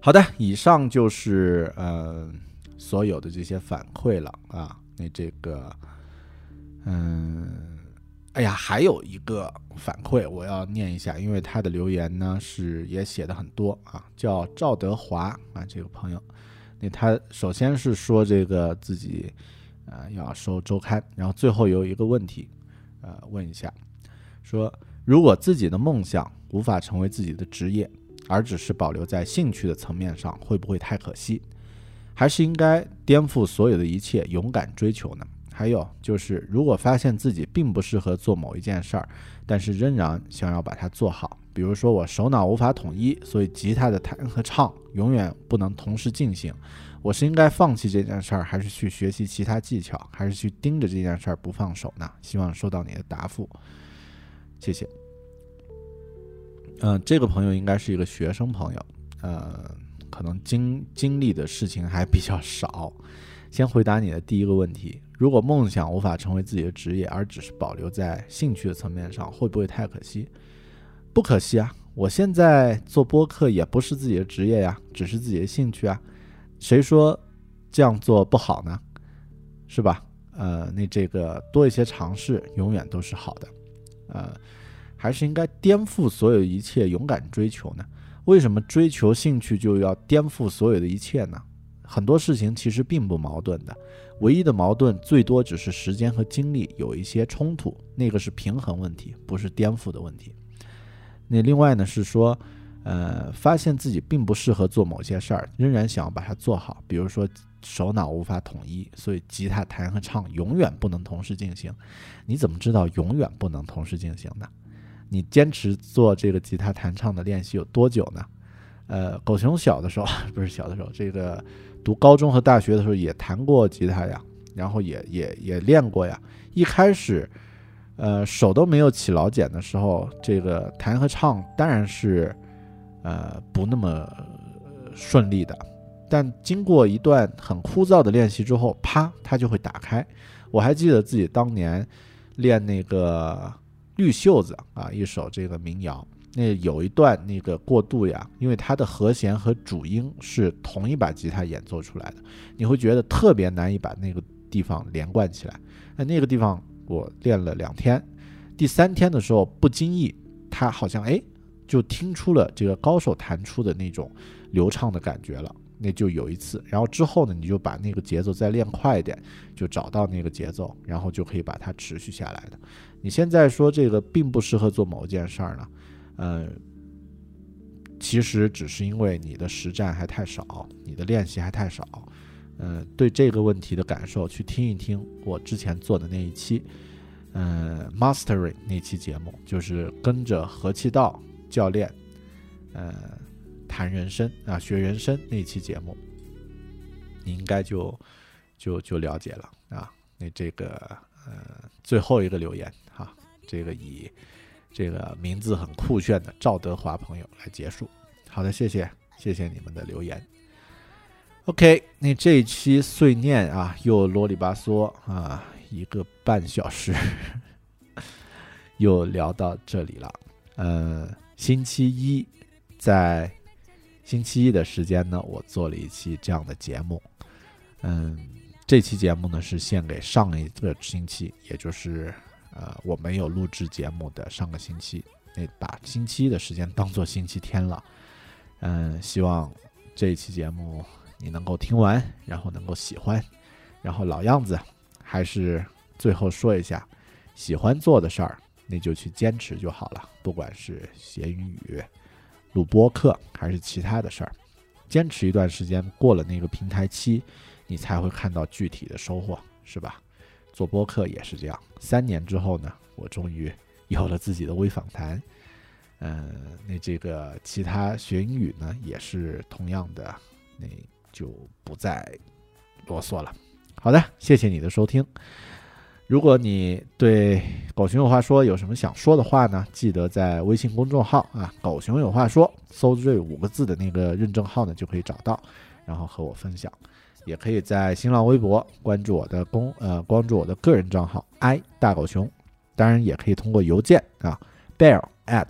好的，以上就是呃所有的这些反馈了啊。那这个，嗯，哎呀，还有一个反馈我要念一下，因为他的留言呢是也写的很多啊，叫赵德华啊，这个朋友。那他首先是说这个自己，呃，要收周刊，然后最后有一个问题，呃，问一下，说如果自己的梦想无法成为自己的职业，而只是保留在兴趣的层面上，会不会太可惜？还是应该颠覆所有的一切，勇敢追求呢？还有就是，如果发现自己并不适合做某一件事儿，但是仍然想要把它做好。比如说我手脑无法统一，所以吉他的弹和唱永远不能同时进行。我是应该放弃这件事儿，还是去学习其他技巧，还是去盯着这件事儿不放手呢？希望收到你的答复，谢谢。嗯，这个朋友应该是一个学生朋友，呃，可能经经历的事情还比较少。先回答你的第一个问题：如果梦想无法成为自己的职业，而只是保留在兴趣的层面上，会不会太可惜？不可惜啊！我现在做播客也不是自己的职业呀，只是自己的兴趣啊。谁说这样做不好呢？是吧？呃，那这个多一些尝试，永远都是好的。呃，还是应该颠覆所有一切，勇敢追求呢？为什么追求兴趣就要颠覆所有的一切呢？很多事情其实并不矛盾的，唯一的矛盾最多只是时间和精力有一些冲突，那个是平衡问题，不是颠覆的问题。那另外呢是说，呃，发现自己并不适合做某些事儿，仍然想要把它做好。比如说手脑无法统一，所以吉他弹和唱永远不能同时进行。你怎么知道永远不能同时进行呢？你坚持做这个吉他弹唱的练习有多久呢？呃，狗熊小的时候 不是小的时候，这个读高中和大学的时候也弹过吉他呀，然后也也也练过呀。一开始。呃，手都没有起老茧的时候，这个弹和唱当然是，呃，不那么顺利的。但经过一段很枯燥的练习之后，啪，它就会打开。我还记得自己当年练那个绿袖子啊，一首这个民谣，那有一段那个过渡呀，因为它的和弦和主音是同一把吉他演奏出来的，你会觉得特别难以把那个地方连贯起来。那那个地方我练了两天，第三天的时候不经意，他好像哎就听出了这个高手弹出的那种流畅的感觉了。那就有一次，然后之后呢，你就把那个节奏再练快一点，就找到那个节奏，然后就可以把它持续下来的。你现在说这个并不适合做某件事儿呢，呃，其实只是因为你的实战还太少，你的练习还太少。嗯，对这个问题的感受，去听一听我之前做的那一期，嗯，Mastering 那期节目，就是跟着何气道教练，呃。谈人生啊，学人生那期节目，你应该就就就了解了啊。那这个呃，最后一个留言哈，这个以这个名字很酷炫的赵德华朋友来结束。好的，谢谢谢谢你们的留言。OK，那这一期碎念啊，又啰里吧嗦啊，一个半小时，又聊到这里了。呃，星期一在。星期一的时间呢，我做了一期这样的节目，嗯，这期节目呢是献给上一个星期，也就是呃我没有录制节目的上个星期，那把星期一的时间当做星期天了，嗯，希望这一期节目你能够听完，然后能够喜欢，然后老样子，还是最后说一下，喜欢做的事儿，那就去坚持就好了，不管是学英语。录播课还是其他的事儿，坚持一段时间，过了那个平台期，你才会看到具体的收获，是吧？做播客也是这样，三年之后呢，我终于有了自己的微访谈。嗯，那这个其他学英语呢，也是同样的，那就不再啰嗦了。好的，谢谢你的收听。如果你对狗熊有话说有什么想说的话呢？记得在微信公众号啊“狗熊有话说”搜这五个字的那个认证号呢，就可以找到，然后和我分享。也可以在新浪微博关注我的公呃关注我的个人账号 i 大狗熊，当然也可以通过邮件啊 bear at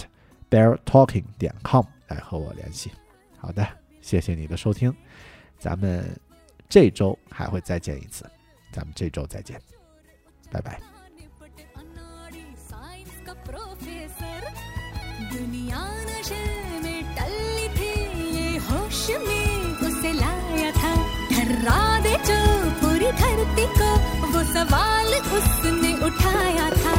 bear talking 点 com 来和我联系。好的，谢谢你的收听，咱们这周还会再见一次，咱们这周再见。बाय बाय दुनिया नशे में टल्ली थी ये होश में उसे लाया था ठर्रा दे जो पूरी धरती को वो सवाल उसने उठाया था